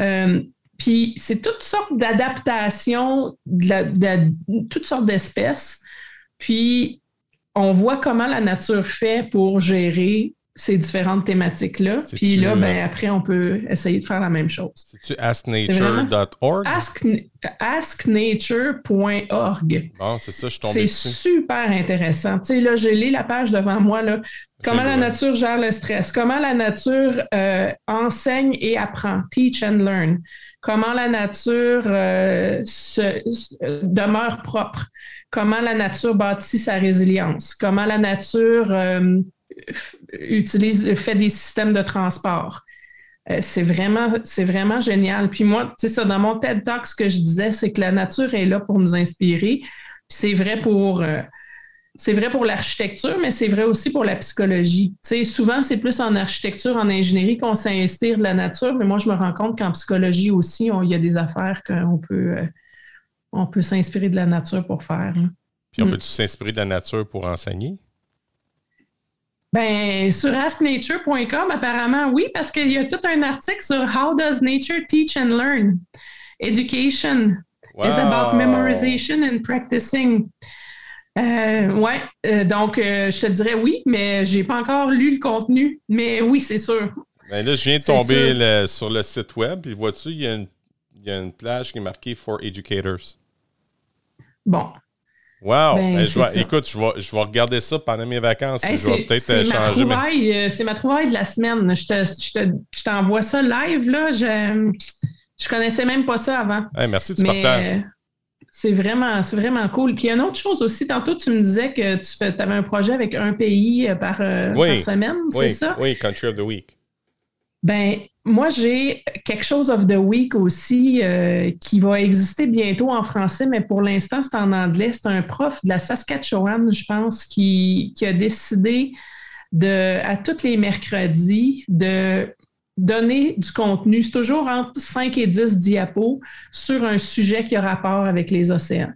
Euh, puis c'est toutes sortes d'adaptations de, toutes sortes d'espèces. Puis on voit comment la nature fait pour gérer ces différentes thématiques-là. Puis là, ben, après, on peut essayer de faire la même chose. C'est-tu asknature.org? asknature.org. Bon, c'est ça, je C'est super intéressant. Tu sais, là, j'ai lu la page devant moi, là. Comment la nature gère le stress? Comment la nature euh, enseigne et apprend? Teach and learn. Comment la nature euh, se, demeure propre? Comment la nature bâtit sa résilience? Comment la nature euh, utilise, fait des systèmes de transport? c'est vraiment, c'est vraiment génial. Puis moi, tu sais, ça, dans mon TED Talk, ce que je disais, c'est que la nature est là pour nous inspirer. Puis c'est vrai pour c'est vrai pour l'architecture, mais c'est vrai aussi pour la psychologie. souvent, c'est plus en architecture, en ingénierie qu'on s'inspire de la nature, mais moi, je me rends compte qu'en psychologie aussi, il y a des affaires qu'on peut, euh, on peut s'inspirer de la nature pour faire. Puis on mm. peut s'inspirer de la nature pour enseigner? Ben, sur asknature.com, apparemment, oui, parce qu'il y a tout un article sur How does nature teach and learn? Education is about memorization and practicing. Euh, oui, euh, donc euh, je te dirais oui, mais j'ai pas encore lu le contenu. Mais oui, c'est sûr. Ben là, je viens de tomber sur le site web, puis vois-tu, il y, a une, il y a une plage qui est marquée For Educators. Bon. Wow! Ben, ben, écoute, je vais, je vais, regarder ça pendant mes vacances. je vais peut-être changer. C'est ma trouvaille de la semaine. Je t'envoie ça live. Là. Je, je connaissais même pas ça avant. merci du partage. C'est vraiment, c'est vraiment cool. Puis il y a une autre chose aussi. Tantôt, tu me disais que tu avais un projet avec un pays euh, par, euh, semaine, c'est ça? Oui, Country of the Week. Ben, moi, j'ai quelque chose of the week aussi euh, qui va exister bientôt en français, mais pour l'instant, c'est en anglais. C'est un prof de la Saskatchewan, je pense, qui, a décidé de, à tous les mercredis de donner du contenu. C'est toujours entre 5 et 10 diapos sur un sujet qui a rapport avec les océans.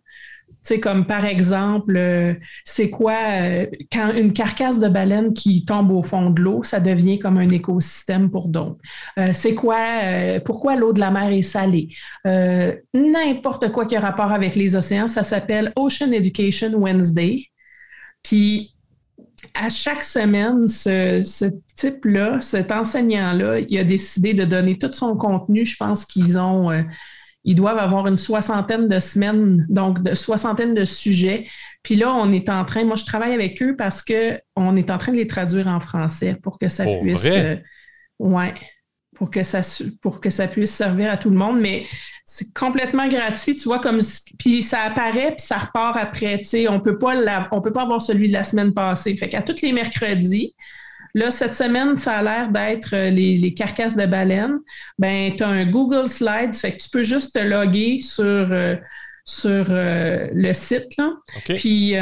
Tu sais, comme par exemple, euh, c'est quoi euh, quand une carcasse de baleine qui tombe au fond de l'eau, ça devient comme un écosystème pour d'autres. Euh, c'est quoi, pourquoi l'eau de la mer est salée? N'importe quoi qui a rapport avec les océans, ça s'appelle Ocean Education Wednesday. Puis à chaque semaine, ce, type-là, cet enseignant-là, il a décidé de donner tout son contenu. Je pense qu'ils ont, euh, ils doivent avoir une soixantaine de semaines, donc de soixantaine de sujets. Puis là, on est en train, moi je travaille avec eux parce qu'on est en train de les traduire en français pour que ça puisse. Euh, ouais pour que ça pour que ça puisse servir à tout le monde. Mais c'est complètement gratuit, tu vois, comme puis ça apparaît, puis ça repart après. Tu sais, on peut pas on peut pas avoir celui de la semaine passée. Fait qu'à tous les mercredis, Là, cette semaine, ça a l'air d'être euh, les, carcasses de baleines. Ben, tu as un Google Slides, fait que tu peux juste te loguer sur, euh, sur euh, le site. Là. Puis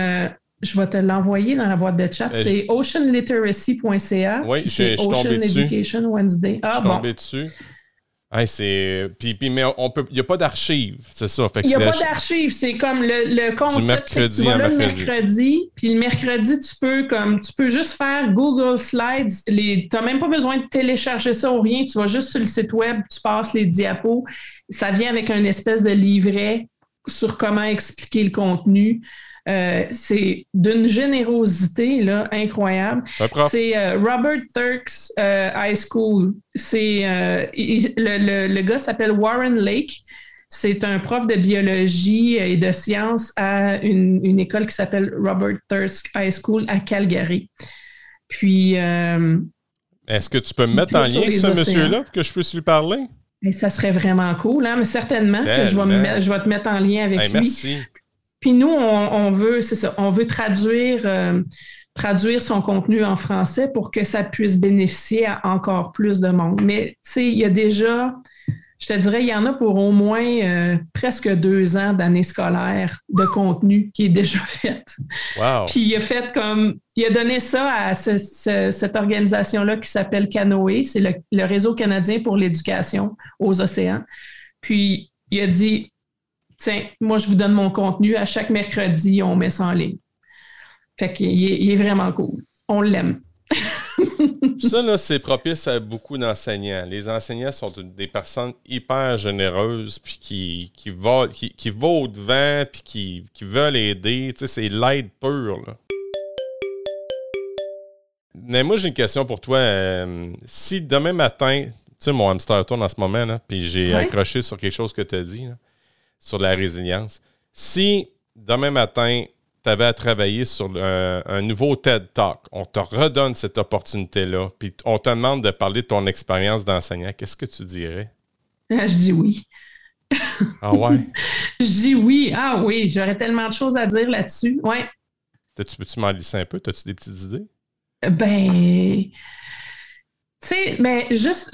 je vais te l'envoyer dans la boîte de chat. c'est oceanliteracy.ca. Oui, je suis tombé dessus. Education Wednesday. Ah, je suis tombé dessus. c'est... Puis, puis, mais il n'y a pas d'archives, c'est ça. Il n'y a pas d'archives, c'est comme le, le concept. Du mercredi tu vas le mercredi. Puis le mercredi, tu peux comme tu peux juste faire Google Slides. Tu n'as même pas besoin de télécharger ça ou rien. Tu vas juste sur le site web, tu passes les diapos. Ça vient avec un espèce de livret sur comment expliquer le contenu. Euh, c'est d'une générosité là, incroyable. C'est euh, Robert Turks euh, High School. C'est le, le, gars s'appelle Warren Lake. C'est un prof de biologie et de sciences à une, une école qui s'appelle Robert Turks High School à Calgary. Puis. Est-ce que tu peux me mettre en lien avec ce monsieur-là pour que je puisse lui parler? Et ça serait vraiment cool, hein? mais certainement que je vais, je vais, te mettre en lien avec lui. Merci. Puis nous, on, veut, c'est ça, on veut traduire, euh, traduire son contenu en français pour que ça puisse bénéficier à encore plus de monde. Mais tu sais, il y a déjà, je te dirais, il y en a pour au moins euh, presque deux ans d'année scolaire de contenu qui est déjà [laughs] fait. Wow. Puis il a fait comme, il a donné ça à cette organisation-là qui s'appelle Canoë, c'est le, le réseau canadien pour l'éducation aux océans. Puis il a dit, tiens, moi, je vous donne mon contenu. À chaque mercredi, on met ça en ligne. Fait qu'il est, il est vraiment cool. On l'aime. [laughs] ça, là, c'est propice à beaucoup d'enseignants. Les enseignants sont des personnes hyper généreuses, puis qui, qui, qui, qui vont au-devant, puis qui, qui, veulent aider. Tu sais, c'est l'aide pure, là. Mais moi, j'ai une question pour toi. Euh, si demain matin, tu sais, mon hamster tourne en ce moment, là, puis j'ai accroché sur quelque chose que tu as dit, là, sur la résilience. Si demain matin, tu avais à travailler sur un, nouveau TED Talk, on te redonne cette opportunité-là, puis on te demande de parler de ton expérience d'enseignant, qu'est-ce que tu dirais? Ah, je dis oui. Ah ouais? [laughs] je dis oui. Ah oui, j'aurais tellement de choses à dire là-dessus. Ouais. Peux-tu m'en lisser un peu? As-tu des petites idées? Ben, tu sais, mais juste,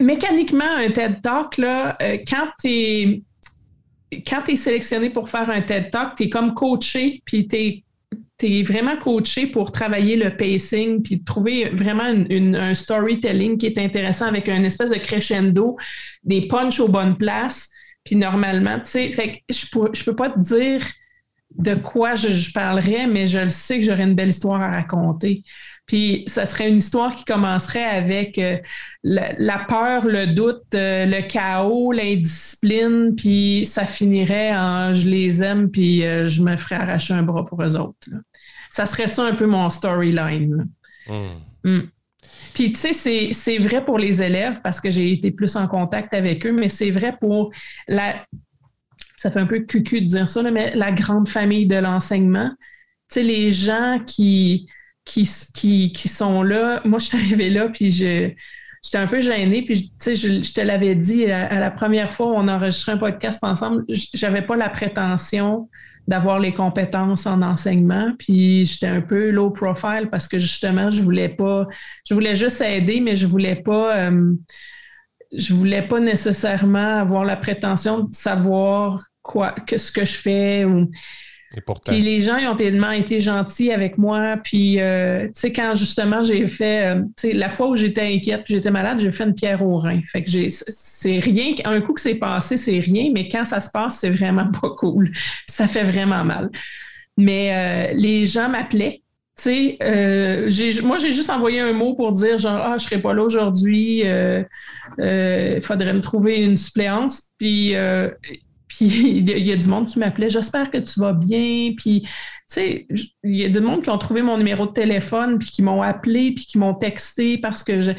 mécaniquement, un TED Talk, là, euh, quand tu es quand tu es sélectionné pour faire un TED Talk, tu es comme coaché, puis tu es, vraiment coaché pour travailler le pacing, puis trouver vraiment un storytelling qui est intéressant avec un espèce de crescendo, des punchs aux bonnes places. Puis normalement, tu sais, fait je ne peux pas te dire de quoi je, je, parlerais, mais je le sais que j'aurais une belle histoire à raconter. Puis ça serait une histoire qui commencerait avec euh, la, peur, le doute, euh, le chaos, l'indiscipline, puis ça finirait en je les aime, puis euh, je me ferais arracher un bras pour eux autres. Ça serait ça un peu mon storyline. Hmm. Hmm. Puis, tu sais, c'est vrai pour les élèves parce que j'ai été plus en contact avec eux, mais c'est vrai pour la. Ça fait un peu cucu de dire ça, mais la grande famille de l'enseignement. Tu sais, les gens qui qui, sont là. Moi, je suis arrivée là, puis je, j'étais un peu gênée. Puis, tu sais, je, te l'avais dit à, la première fois où on enregistrait un podcast ensemble, j'avais pas la prétention d'avoir les compétences en enseignement. Puis j'étais un peu low profile parce que justement, je voulais pas, je voulais juste aider, mais je voulais pas, euh, je voulais pas nécessairement avoir la prétention de savoir quoi, que ce que je fais. Puis les gens ont tellement été gentils avec moi. Puis, euh, tu sais, quand justement j'ai fait, euh, tu sais, la fois où j'étais inquiète, j'étais malade, j'ai fait une pierre au rein. Fait que c'est rien, un coup que c'est passé, c'est rien, mais quand ça se passe, c'est vraiment [laughs] pas cool. ça fait vraiment mal. Mais euh, les gens m'appelaient. Tu sais, moi, j'ai juste envoyé un mot pour dire genre, ah, je serai pas là aujourd'hui, il faudrait me trouver une suppléance. Puis puis il y, a du monde qui m'appelait, j'espère que tu vas bien. Puis, tu sais, il y a du monde qui ont trouvé mon numéro de téléphone, puis qui m'ont appelé, puis qui m'ont texté parce que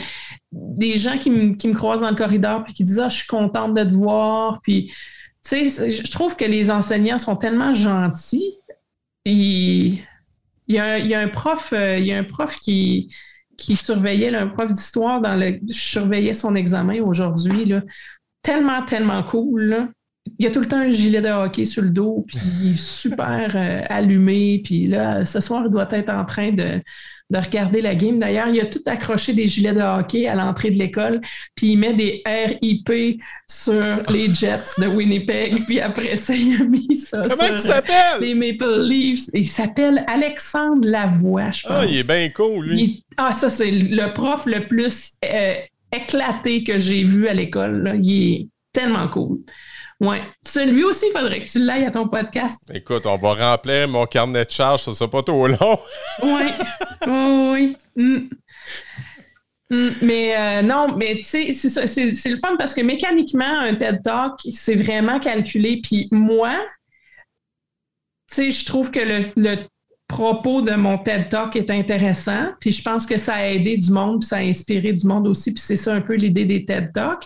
des gens qui, me croisent dans le corridor, puis qui disent Ah, je suis contente de te voir. Puis, tu sais, je trouve que les enseignants sont tellement gentils. il, y a, un prof, il y a un prof qui, qui surveillait, un prof d'histoire, dans le, je surveillais son examen aujourd'hui. Tellement, tellement cool. Là il y a tout le temps un gilet de hockey sur le dos, puis il est super euh, allumé. Puis là, ce soir, il doit être en train de, regarder la game. D'ailleurs, il a tout accroché des gilets de hockey à l'entrée de l'école, puis il met des RIP sur les Jets de Winnipeg, [laughs] puis après ça, il a mis ça Comment sur s'appelle? les Maple Leafs. Il s'appelle Alexandre Lavoie, je pense. Ah, il est bien cool, lui. Ah, ça, c'est le prof le plus euh, éclaté que j'ai vu à l'école. Il est tellement cool. Oui. Celui aussi, il faudrait que tu l'ailles à ton podcast. Écoute, on va remplir mon carnet de charge, ça sera pas trop long. [laughs] oui. oui. Mm. Mm. Mais euh, non, mais tu sais, c'est le fun parce que mécaniquement, un TED Talk, c'est vraiment calculé. Puis moi, tu sais, je trouve que le, propos de mon TED Talk est intéressant. Puis je pense que ça a aidé du monde, puis ça a inspiré du monde aussi. Puis c'est ça un peu l'idée des TED Talks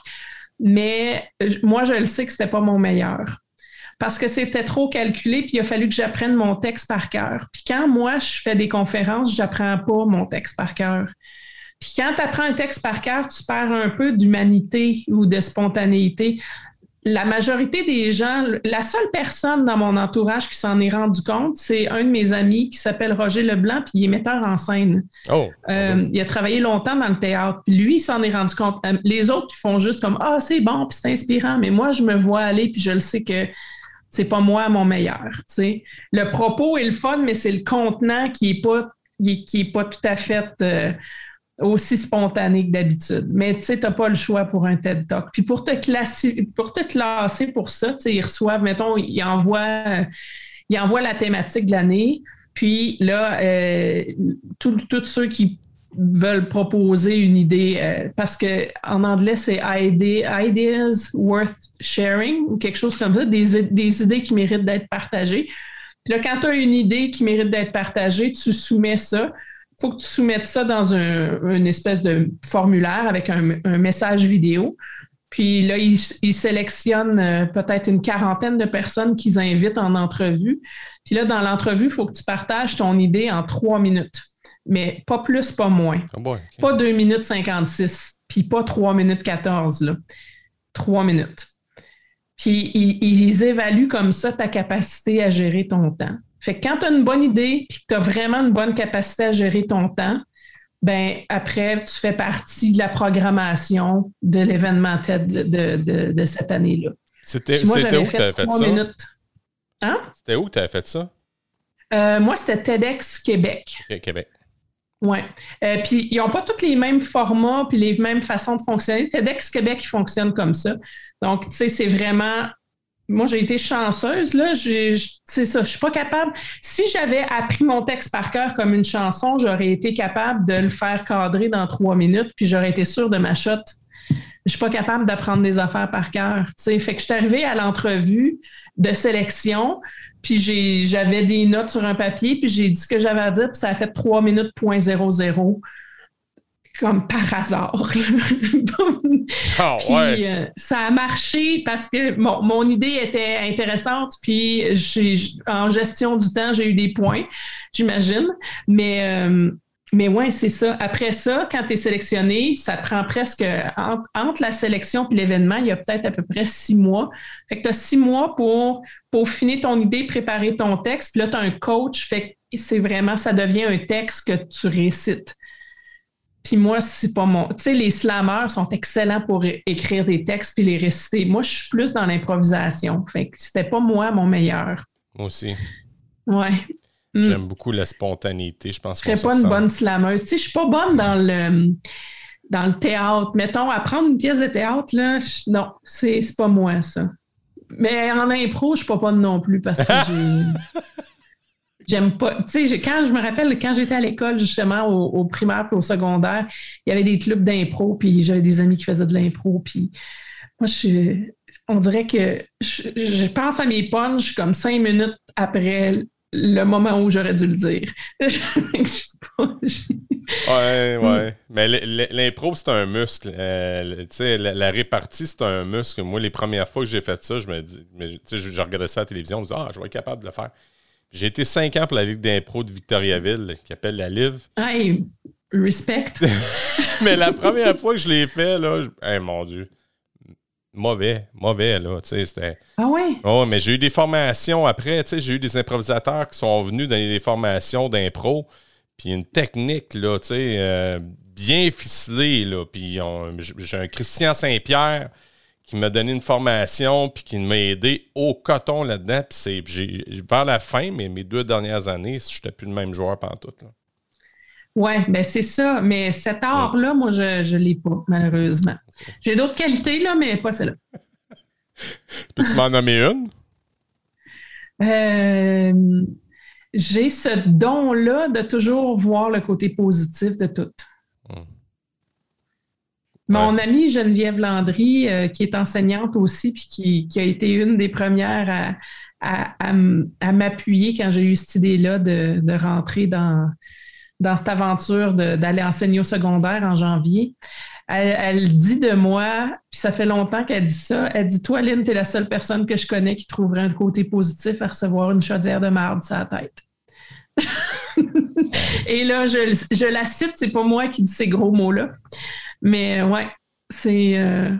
mais moi, je le sais que ce n'était pas mon meilleur. Parce que c'était trop calculé, puis il a fallu que j'apprenne mon texte par cœur. Puis quand moi, je fais des conférences, je n'apprends pas mon texte par cœur. Puis quand tu apprends un texte par cœur, tu perds un peu d'humanité ou de spontanéité la majorité des gens, la seule personne dans mon entourage qui s'en est rendu compte, c'est un de mes amis qui s'appelle Roger Leblanc, puis il est metteur en scène. Oh, euh, il a travaillé longtemps dans le théâtre, puis lui, il s'en est rendu compte. Euh, les autres, ils font juste comme Ah, c'est bon, puis c'est inspirant, mais moi, je me vois aller, puis je le sais que c'est pas moi mon meilleur. Le propos est le fun, mais c'est le contenant qui est pas, qui est pas tout à fait. Euh, aussi spontané que d'habitude. Mais tu sais, tu n'as pas le choix pour un TED Talk. Puis pour te, classer, pour te classer pour ça, ils reçoivent, mettons, ils envoient, ils envoient la thématique de l'année. Puis là, euh, tous ceux qui veulent proposer une idée, euh, parce qu'en anglais, c'est ideas worth sharing ou quelque chose comme ça, des, des idées qui méritent d'être partagées. Puis là, quand tu as une idée qui mérite d'être partagée, tu soumets ça faut que tu soumettes ça dans un, une espèce de formulaire avec un, message vidéo. Puis là, ils, sélectionnent euh, peut-être une quarantaine de personnes qu'ils invitent en entrevue. Puis là, dans l'entrevue, il faut que tu partages ton idée en trois minutes. Mais pas plus, pas moins. Oh pas deux minutes 56, puis pas trois minutes 14. Là. Trois minutes. Puis ils évaluent comme ça ta capacité à gérer ton temps. Fait que quand tu as une bonne idée et que tu as vraiment une bonne capacité à gérer ton temps, ben après, tu fais partie de la programmation de l'événement TED de, cette année-là. C'était où que tu avais fait ça? Hein? C'était où que tu avais fait ça? Euh, moi, c'était TEDx Québec. Québec. Oui. Euh, puis, ils n'ont pas tous les mêmes formats puis les mêmes façons de fonctionner. TEDx Québec, il fonctionne comme ça. Donc, tu sais, c'est vraiment moi, j'ai été chanceuse, là. C'est ça, je suis pas capable. Si j'avais appris mon texte par cœur comme une chanson, j'aurais été capable de le faire cadrer dans trois minutes, puis j'aurais été sûre de ma shot. Je suis pas capable d'apprendre des affaires par cœur. Fait que je suis arrivée à l'entrevue de sélection, puis j'avais des notes sur un papier, puis j'ai dit ce que j'avais à dire, puis ça a fait trois minutes point zéro zéro comme par hasard. [laughs] oh, ouais. euh, ça a marché parce que mon idée était intéressante, puis en gestion du temps, j'ai eu des points, j'imagine. Mais, euh, mais ouais, c'est ça. Après ça, quand tu es sélectionné, ça prend presque entre, la sélection et l'événement, il y a peut-être à peu près six mois. Fait que tu as six mois pour finir ton idée, préparer ton texte. Puis là, tu as un coach. Fait que c'est vraiment, ça devient un texte que tu récites. Puis moi, c'est pas mon. Tu sais, les slammers sont excellents pour écrire des textes puis les réciter. Moi, je suis plus dans l'improvisation. Fait que c'était pas moi mon meilleur. Moi aussi. Ouais. Mm. J'aime beaucoup la spontanéité. Je pense que. Je serais pas une bonne slameuse. Tu sais, je suis pas bonne dans le dans le théâtre. Mettons, apprendre une pièce de théâtre, là, non, c'est pas moi, ça. Mais en impro, je suis pas bonne non plus parce que [laughs] J'aime pas. Tu sais, quand je me rappelle, quand j'étais à l'école, justement, au, primaire et au secondaire, il y avait des clubs d'impro, puis j'avais des amis qui faisaient de l'impro, puis moi, je, on dirait que je, pense à mes punches comme cinq minutes après le moment où j'aurais dû le dire. [laughs] ouais, ouais. Mais l'impro, c'est un muscle. Euh, sais, la, répartie, c'est un muscle. Moi, les premières fois que j'ai fait ça, je me dis, je, je regardais ça à la télévision, je me disais, ah, je vais être capable de le faire. J'ai été cinq ans pour la Ligue d'impro de Victoriaville, qui appelle la LIV. Hey, respect. [laughs] mais la première fois que je l'ai fait, là, je... mon Dieu mauvais, mauvais, là, tu sais, c'était... Ah oui? Oh, mais j'ai eu des formations après, tu sais, j'ai eu des improvisateurs qui sont venus dans des formations d'impro, puis une technique, là, tu sais, euh, bien ficelée, là, puis j'ai un Christian Saint-Pierre qui m'a donné une formation, puis qui m'a aidé au coton là-dedans, puis c'est... Vers la fin, mais mes deux dernières années, je n'étais plus le même joueur pendant tout. Oui, ben c'est ça. Mais cet art-là, moi, je ne l'ai pas, malheureusement. J'ai d'autres qualités, là, mais pas celle-là. [laughs] Peux-tu m'en nommer une? Euh, j'ai ce don-là de toujours voir le côté positif de tout. Mon amie Geneviève Landry, euh, qui est enseignante aussi, puis qui, a été une des premières à, m'appuyer quand j'ai eu cette idée-là de, rentrer dans, dans cette aventure d'aller enseigner au secondaire en janvier. Elle, dit de moi, puis ça fait longtemps qu'elle dit ça, elle dit Toi, Lynn, tu es la seule personne que je connais qui trouverait un côté positif à recevoir une chaudière de marde sur la tête. [laughs] Et là, je, la cite, c'est pas moi qui dis ces gros mots-là. Mais ouais, c'est. Euh,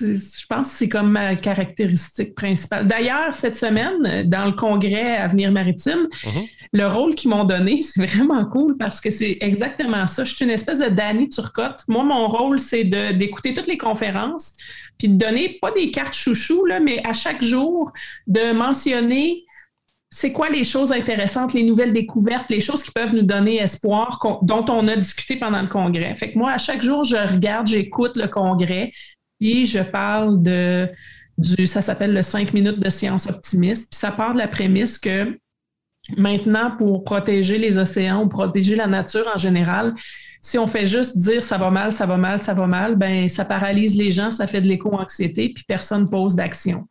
je pense que c'est comme ma caractéristique principale. D'ailleurs, cette semaine, dans le congrès Avenir Maritime, mm-hmm. le rôle qu'ils m'ont donné, [laughs] c'est vraiment cool parce que c'est exactement ça. Je suis une espèce de Danny Turcotte. Moi, mon rôle, c'est d'écouter toutes les conférences, puis de donner, pas des cartes chouchou, là, mais à chaque jour, de mentionner c'est quoi les choses intéressantes, les nouvelles découvertes, les choses qui peuvent nous donner espoir, dont on a discuté pendant le congrès? Fait que moi, à chaque jour, je regarde, j'écoute le congrès, et je parle de ça s'appelle le 5 minutes de science optimiste. Puis ça part de la prémisse que maintenant, pour protéger les océans ou protéger la nature en général, si on fait juste dire ça va mal, ça va mal, ça va mal, ben ça paralyse les gens, ça fait de l'éco-anxiété, puis personne pose d'action.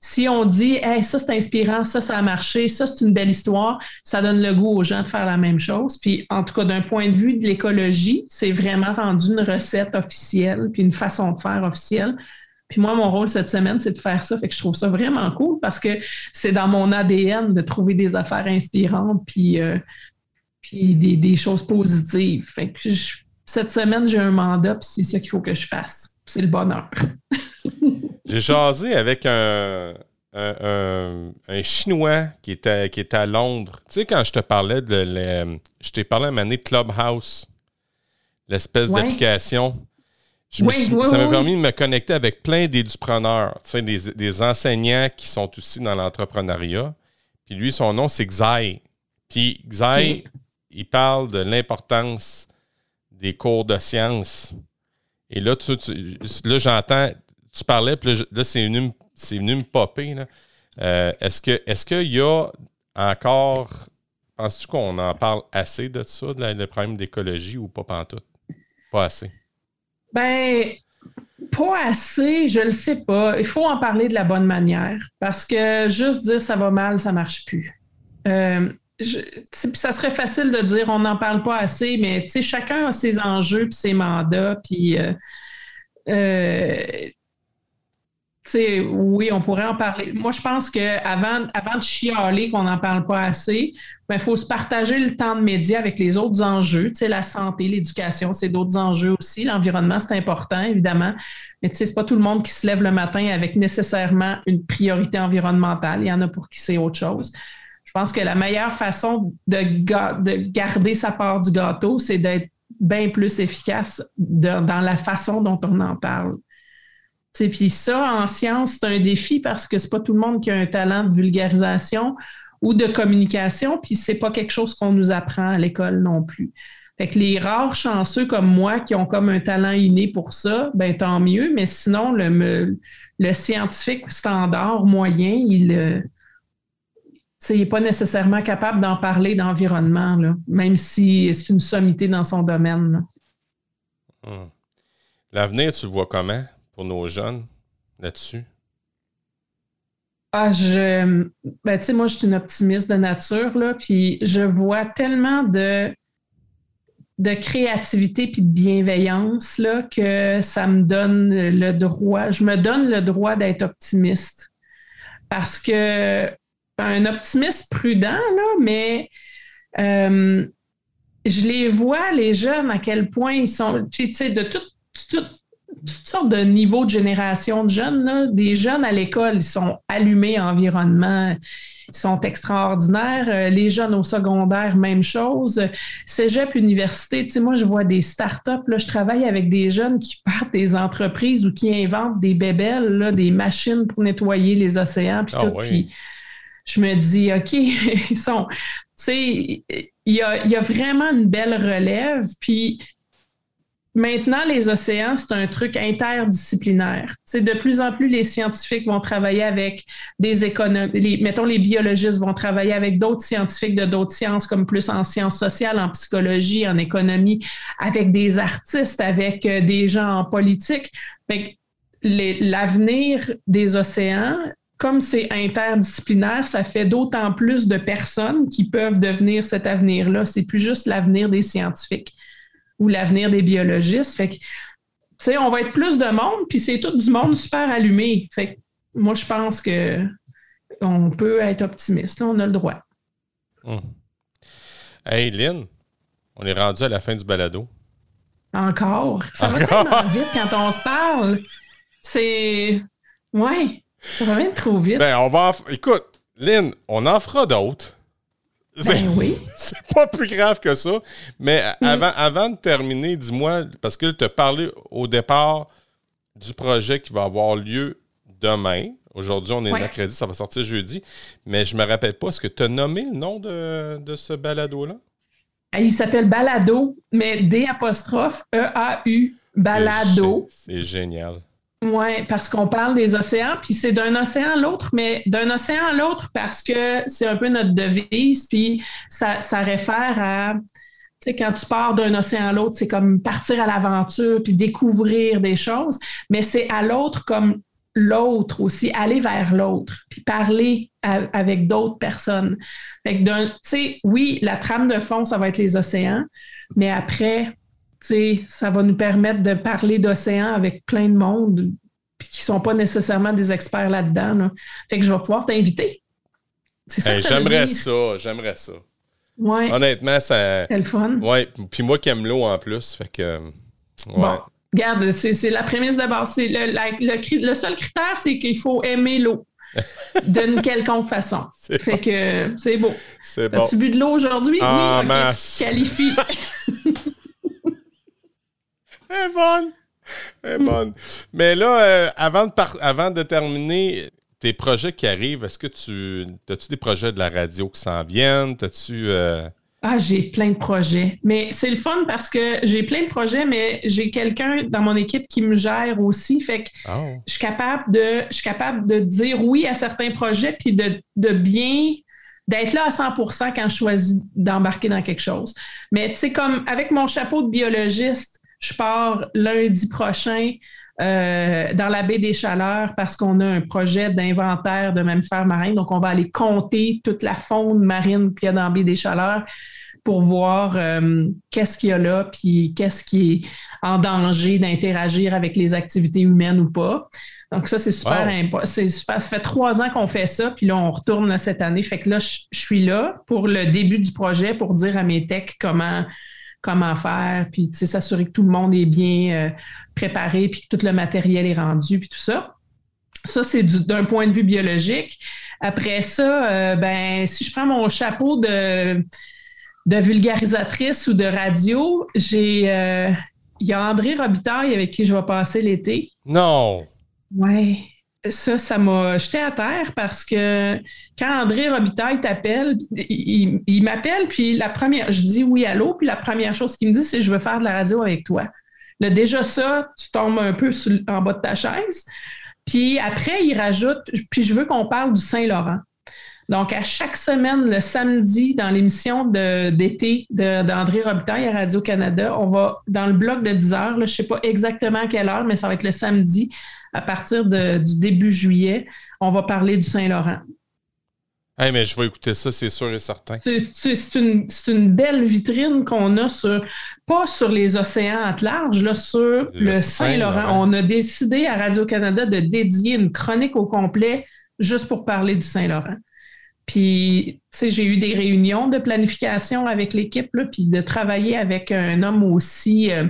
Si on dit ça c'est inspirant, ça ça a marché, ça c'est une belle histoire, ça donne le goût aux gens de faire la même chose. Puis en tout cas d'un point de vue de l'écologie, c'est vraiment rendu une recette officielle puis une façon de faire officielle. Puis moi, mon rôle cette semaine, c'est de faire ça. Fait que je trouve ça vraiment cool parce que c'est dans mon ADN de trouver des affaires inspirantes puis, euh, puis des, choses positives. Fait que cette semaine, j'ai un mandat puis c'est ça qu'il faut que je fasse. C'est le bonheur. [laughs] J'ai jasé avec un, Chinois qui était, qui était à Londres. Tu sais, quand je te parlais de. je t'ai parlé à un de Clubhouse, l'espèce d'application. ça m'a permis de me connecter avec plein d'édupreneurs, tu sais, des, enseignants qui sont aussi dans l'entrepreneuriat. Puis lui, son nom, c'est Xai. Puis Xai, il parle de l'importance des cours de sciences. Et là, tu, là j'entends tu parlais, puis là, c'est venu, venu, me popper. Euh, est-ce qu'il y a encore. Penses-tu qu'on en parle assez de ça, de le problème d'écologie ou pas pantoute? Pas assez. Ben, pas assez, je le sais pas. Il faut en parler de la bonne manière parce que juste dire ça va mal, ça marche plus. Euh, ça serait facile de dire on n'en parle pas assez, mais chacun a ses enjeux puis ses mandats. Puis euh, oui, on pourrait en parler. Moi, je pense qu'avant avant de chialer qu'on n'en parle pas assez, il ben, faut se partager le temps de médias avec les autres enjeux. la santé, l'éducation, c'est d'autres enjeux aussi. L'environnement, c'est important, évidemment. Mais ce n'est pas tout le monde qui se lève le matin avec nécessairement une priorité environnementale. Il y en a pour qui c'est autre chose. Pense que la meilleure façon de, de garder sa part du gâteau, c'est d'être bien plus efficace dans la façon dont on en parle. Puis ça, en science, c'est un défi parce que c'est pas tout le monde qui a un talent de vulgarisation ou de communication, puis c'est pas quelque chose qu'on nous apprend à l'école non plus. Fait que les rares chanceux comme moi qui ont comme un talent inné pour ça, ben tant mieux, mais sinon, le, le scientifique standard moyen, il n'est pas nécessairement capable d'en parler d'environnement, même si c'est une sommité dans son domaine. Hmm. L'avenir, tu le vois comment pour nos jeunes là-dessus? Ah, je. Ben, tu sais, moi, je suis une optimiste de nature, là, puis je vois tellement de, de créativité puis de bienveillance, là, que ça me donne le droit, je me donne le droit d'être optimiste. Parce que un optimiste prudent, là, mais euh, je les vois, les jeunes, à quel point ils sont. Puis, tu sais, de tout, tout, toutes sortes de niveaux de génération de jeunes. Des jeunes à l'école, ils sont allumés environnement, ils sont extraordinaires. Euh, les jeunes au secondaire, même chose. Cégep, université, tu sais, moi, je vois des startups. Là, je travaille avec des jeunes qui partent des entreprises ou qui inventent des bébelles, là, des machines pour nettoyer les océans, puis ah tout. Puis je me dis, OK, [laughs] ils sont. Tu sais, il y a, vraiment une belle relève. Puis Maintenant, les océans, c'est un truc interdisciplinaire. C'est de plus en plus les scientifiques vont travailler avec des économes, mettons les biologistes vont travailler avec d'autres scientifiques de d'autres sciences, comme plus en sciences sociales, en psychologie, en économie, avec des artistes, avec euh, des gens en politique. L'avenir des océans, comme c'est interdisciplinaire, ça fait d'autant plus de personnes qui peuvent devenir cet avenir-là. C'est plus juste l'avenir des scientifiques ou l'avenir des biologistes. Fait que, tu sais, on va être plus de monde, puis c'est tout du monde super allumé. Fait que, moi, je pense que on peut être optimiste. on a le droit. Hum. Hey, Lynn, on est rendu à la fin du balado. Encore? Ça va tellement vite quand on se parle. C'est. Ouais. Ça va même trop vite. Ben, on va. Écoute, Lynn, on en fera d'autres. Ben oui. [laughs] C'est pas plus grave que ça. Mais mm. avant, avant de terminer, dis-moi, parce que tu as parlé au départ du projet qui va avoir lieu demain. Aujourd'hui, on est mercredi, ça va sortir jeudi. Mais je me rappelle pas, est-ce que tu as nommé le nom de, de ce balado-là? Ah, il s'appelle Balado, mais D apostrophe E-A-U, Balado. C'est génial. Oui, parce qu'on parle des océans, puis c'est d'un océan à l'autre, mais d'un océan à l'autre parce que c'est un peu notre devise, puis ça, ça réfère à, tu sais, quand tu pars d'un océan à l'autre, c'est comme partir à l'aventure, puis découvrir des choses, mais c'est à l'autre comme l'autre aussi, aller vers l'autre, puis parler avec d'autres personnes. Fait que tu sais, oui, la trame de fond, ça va être les océans, mais après, ça va nous permettre de parler d'océan avec plein de monde qui ne sont pas nécessairement des experts là-dedans. Fait que je vais pouvoir t'inviter. j'aimerais ça, j'aimerais ça. Ouais. Honnêtement, ça. C'est le fun. Ouais. Puis moi qui aime l'eau en plus. Fait que. Bon. Regarde, c'est la prémisse d'abord. Le, le, seul critère, c'est qu'il faut aimer l'eau. [laughs] d'une quelconque façon. Fait que c'est beau. C'est bon. As-tu bu de l'eau aujourd'hui? Ah, oui, okay, qualifie. Elle [laughs] est bonne. Elle est bonne. Mais là, euh, avant, de avant de terminer, tes projets qui arrivent, est-ce que tu as-tu des projets de la radio qui s'en viennent? As-tu. Euh, ah, j'ai plein de projets. Mais c'est le fun parce que j'ai plein de projets, mais j'ai quelqu'un dans mon équipe qui me gère aussi. Fait que oh. je, suis capable de, je suis capable de dire oui à certains projets puis de, de bien d'être là à 100% quand je choisis d'embarquer dans quelque chose. Mais tu sais, comme avec mon chapeau de biologiste, je pars lundi prochain euh, dans la baie des Chaleurs parce qu'on a un projet d'inventaire de mammifères marins. Donc, on va aller compter toute la faune marine qu'il y a dans la baie des Chaleurs pour voir euh, qu'est-ce qu'il y a là, puis qu'est-ce qui est en danger d'interagir avec les activités humaines ou pas. Donc, ça, c'est super, c'est super. Ça fait trois ans qu'on fait ça, puis là, on retourne cette année. Fait que là, je, suis là pour le début du projet pour dire à mes techs comment comment faire, puis s'assurer que tout le monde est bien euh, préparé, puis que tout le matériel est rendu, puis tout ça. Ça, c'est d'un point de vue biologique. Après ça, euh, ben, si je prends mon chapeau de, de vulgarisatrice ou de radio, j'ai euh, il y a André Robitaille avec qui je vais passer l'été. Non. Oui. Ça, ça m'a jeté à terre parce que quand André Robitaille t'appelle, il, m'appelle, puis la première, je dis oui, allô, puis la première chose qu'il me dit, c'est je veux faire de la radio avec toi. Là, déjà ça, tu tombes un peu en bas de ta chaise. Puis après, il rajoute, puis je veux qu'on parle du Saint-Laurent. Donc, à chaque semaine, le samedi, dans l'émission d'été d'André Robitaille à Radio-Canada, on va dans le bloc de 10 heures, je ne sais pas exactement à quelle heure, mais ça va être le samedi, à partir du début juillet, on va parler du Saint-Laurent. Hey, mais je vais écouter ça, c'est sûr et certain. C'est une, belle vitrine qu'on a sur, pas sur les océans à large, là, sur le, Saint-Laurent. on a décidé à Radio-Canada de dédier une chronique au complet juste pour parler du Saint-Laurent. Puis, tu sais, j'ai eu des réunions de planification avec l'équipe, puis de travailler avec un homme aussi. Euh,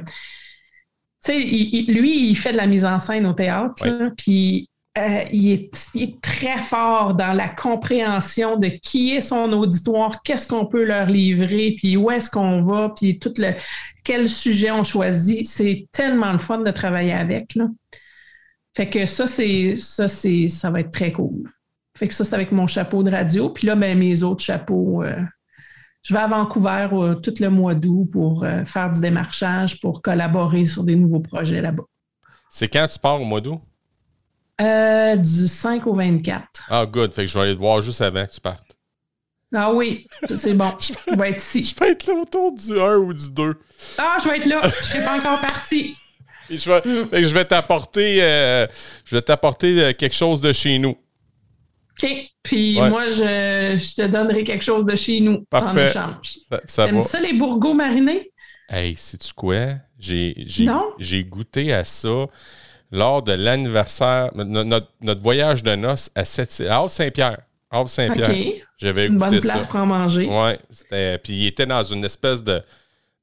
tu sais, lui, il fait de la mise en scène au théâtre, puis euh, il, est, très fort dans la compréhension de qui est son auditoire, qu'est-ce qu'on peut leur livrer, puis où est-ce qu'on va, puis tout le quel sujet on choisit. C'est tellement le fun de travailler avec. Là. Fait que ça, c'est ça, c'est ça va être très cool. Fait que ça, c'est avec mon chapeau de radio. Puis là, ben, mes autres chapeaux. Euh, je vais à Vancouver euh, tout le mois d'août pour faire du démarchage, pour collaborer sur des nouveaux projets là-bas. C'est quand tu pars au mois d'août? Euh, du 5 au 24. Ah, good. Fait que je vais aller te voir juste avant que tu partes. Ah oui, c'est bon. [laughs] je vais être ici. Je vais être là autour du 1 ou du 2. Ah, je vais être là. Je ne suis pas [laughs] encore parti. je vais, mm. fait que je vais t'apporter euh, je vais t'apporter euh, quelque chose de chez nous. OK. Puis moi, je, je, te donnerai quelque chose de chez nous Parfait. en échange. Ça, ça ça, les bourgots marinés? Hey, sais-tu quoi? J'ai goûté à ça lors de l'anniversaire, notre, voyage de noces à, Saint-Pierre. Saint-Pierre. J'avais une bonne place pour en manger. Oui. Puis il était dans une espèce de.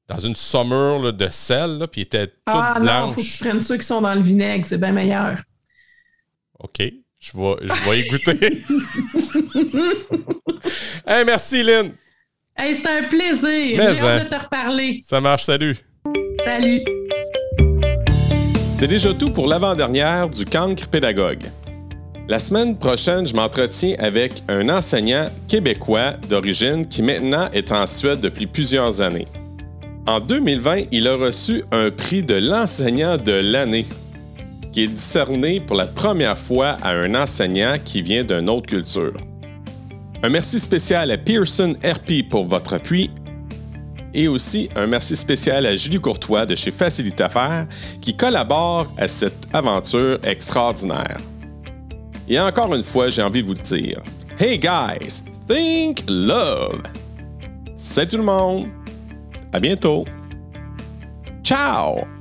Dans une saumure de sel, là, puis il était tout ah, blanche. Ah non, faut que tu prennes ceux qui sont dans le vinaigre, c'est bien meilleur. OK. Je vais, je vais y goûter. [laughs] hey, merci, Lynn. Hey, c'était un plaisir. J'ai hâte hein. de te reparler. Ça marche, salut. Salut. C'est déjà tout pour l'avant-dernière du cancre pédagogue. La semaine prochaine, je m'entretiens avec un enseignant québécois d'origine qui maintenant est en Suède depuis plusieurs années. En 2020, il a reçu un prix de l'enseignant de l'année, qui est discerné pour la première fois à un enseignant qui vient d'une autre culture. Un merci spécial à Pearson RP pour votre appui et aussi un merci spécial à Julie Courtois de chez Facilite Affaires qui collabore à cette aventure extraordinaire. Et encore une fois, j'ai envie de vous dire. Hey guys, think love! Salut tout le monde! À bientôt! Ciao!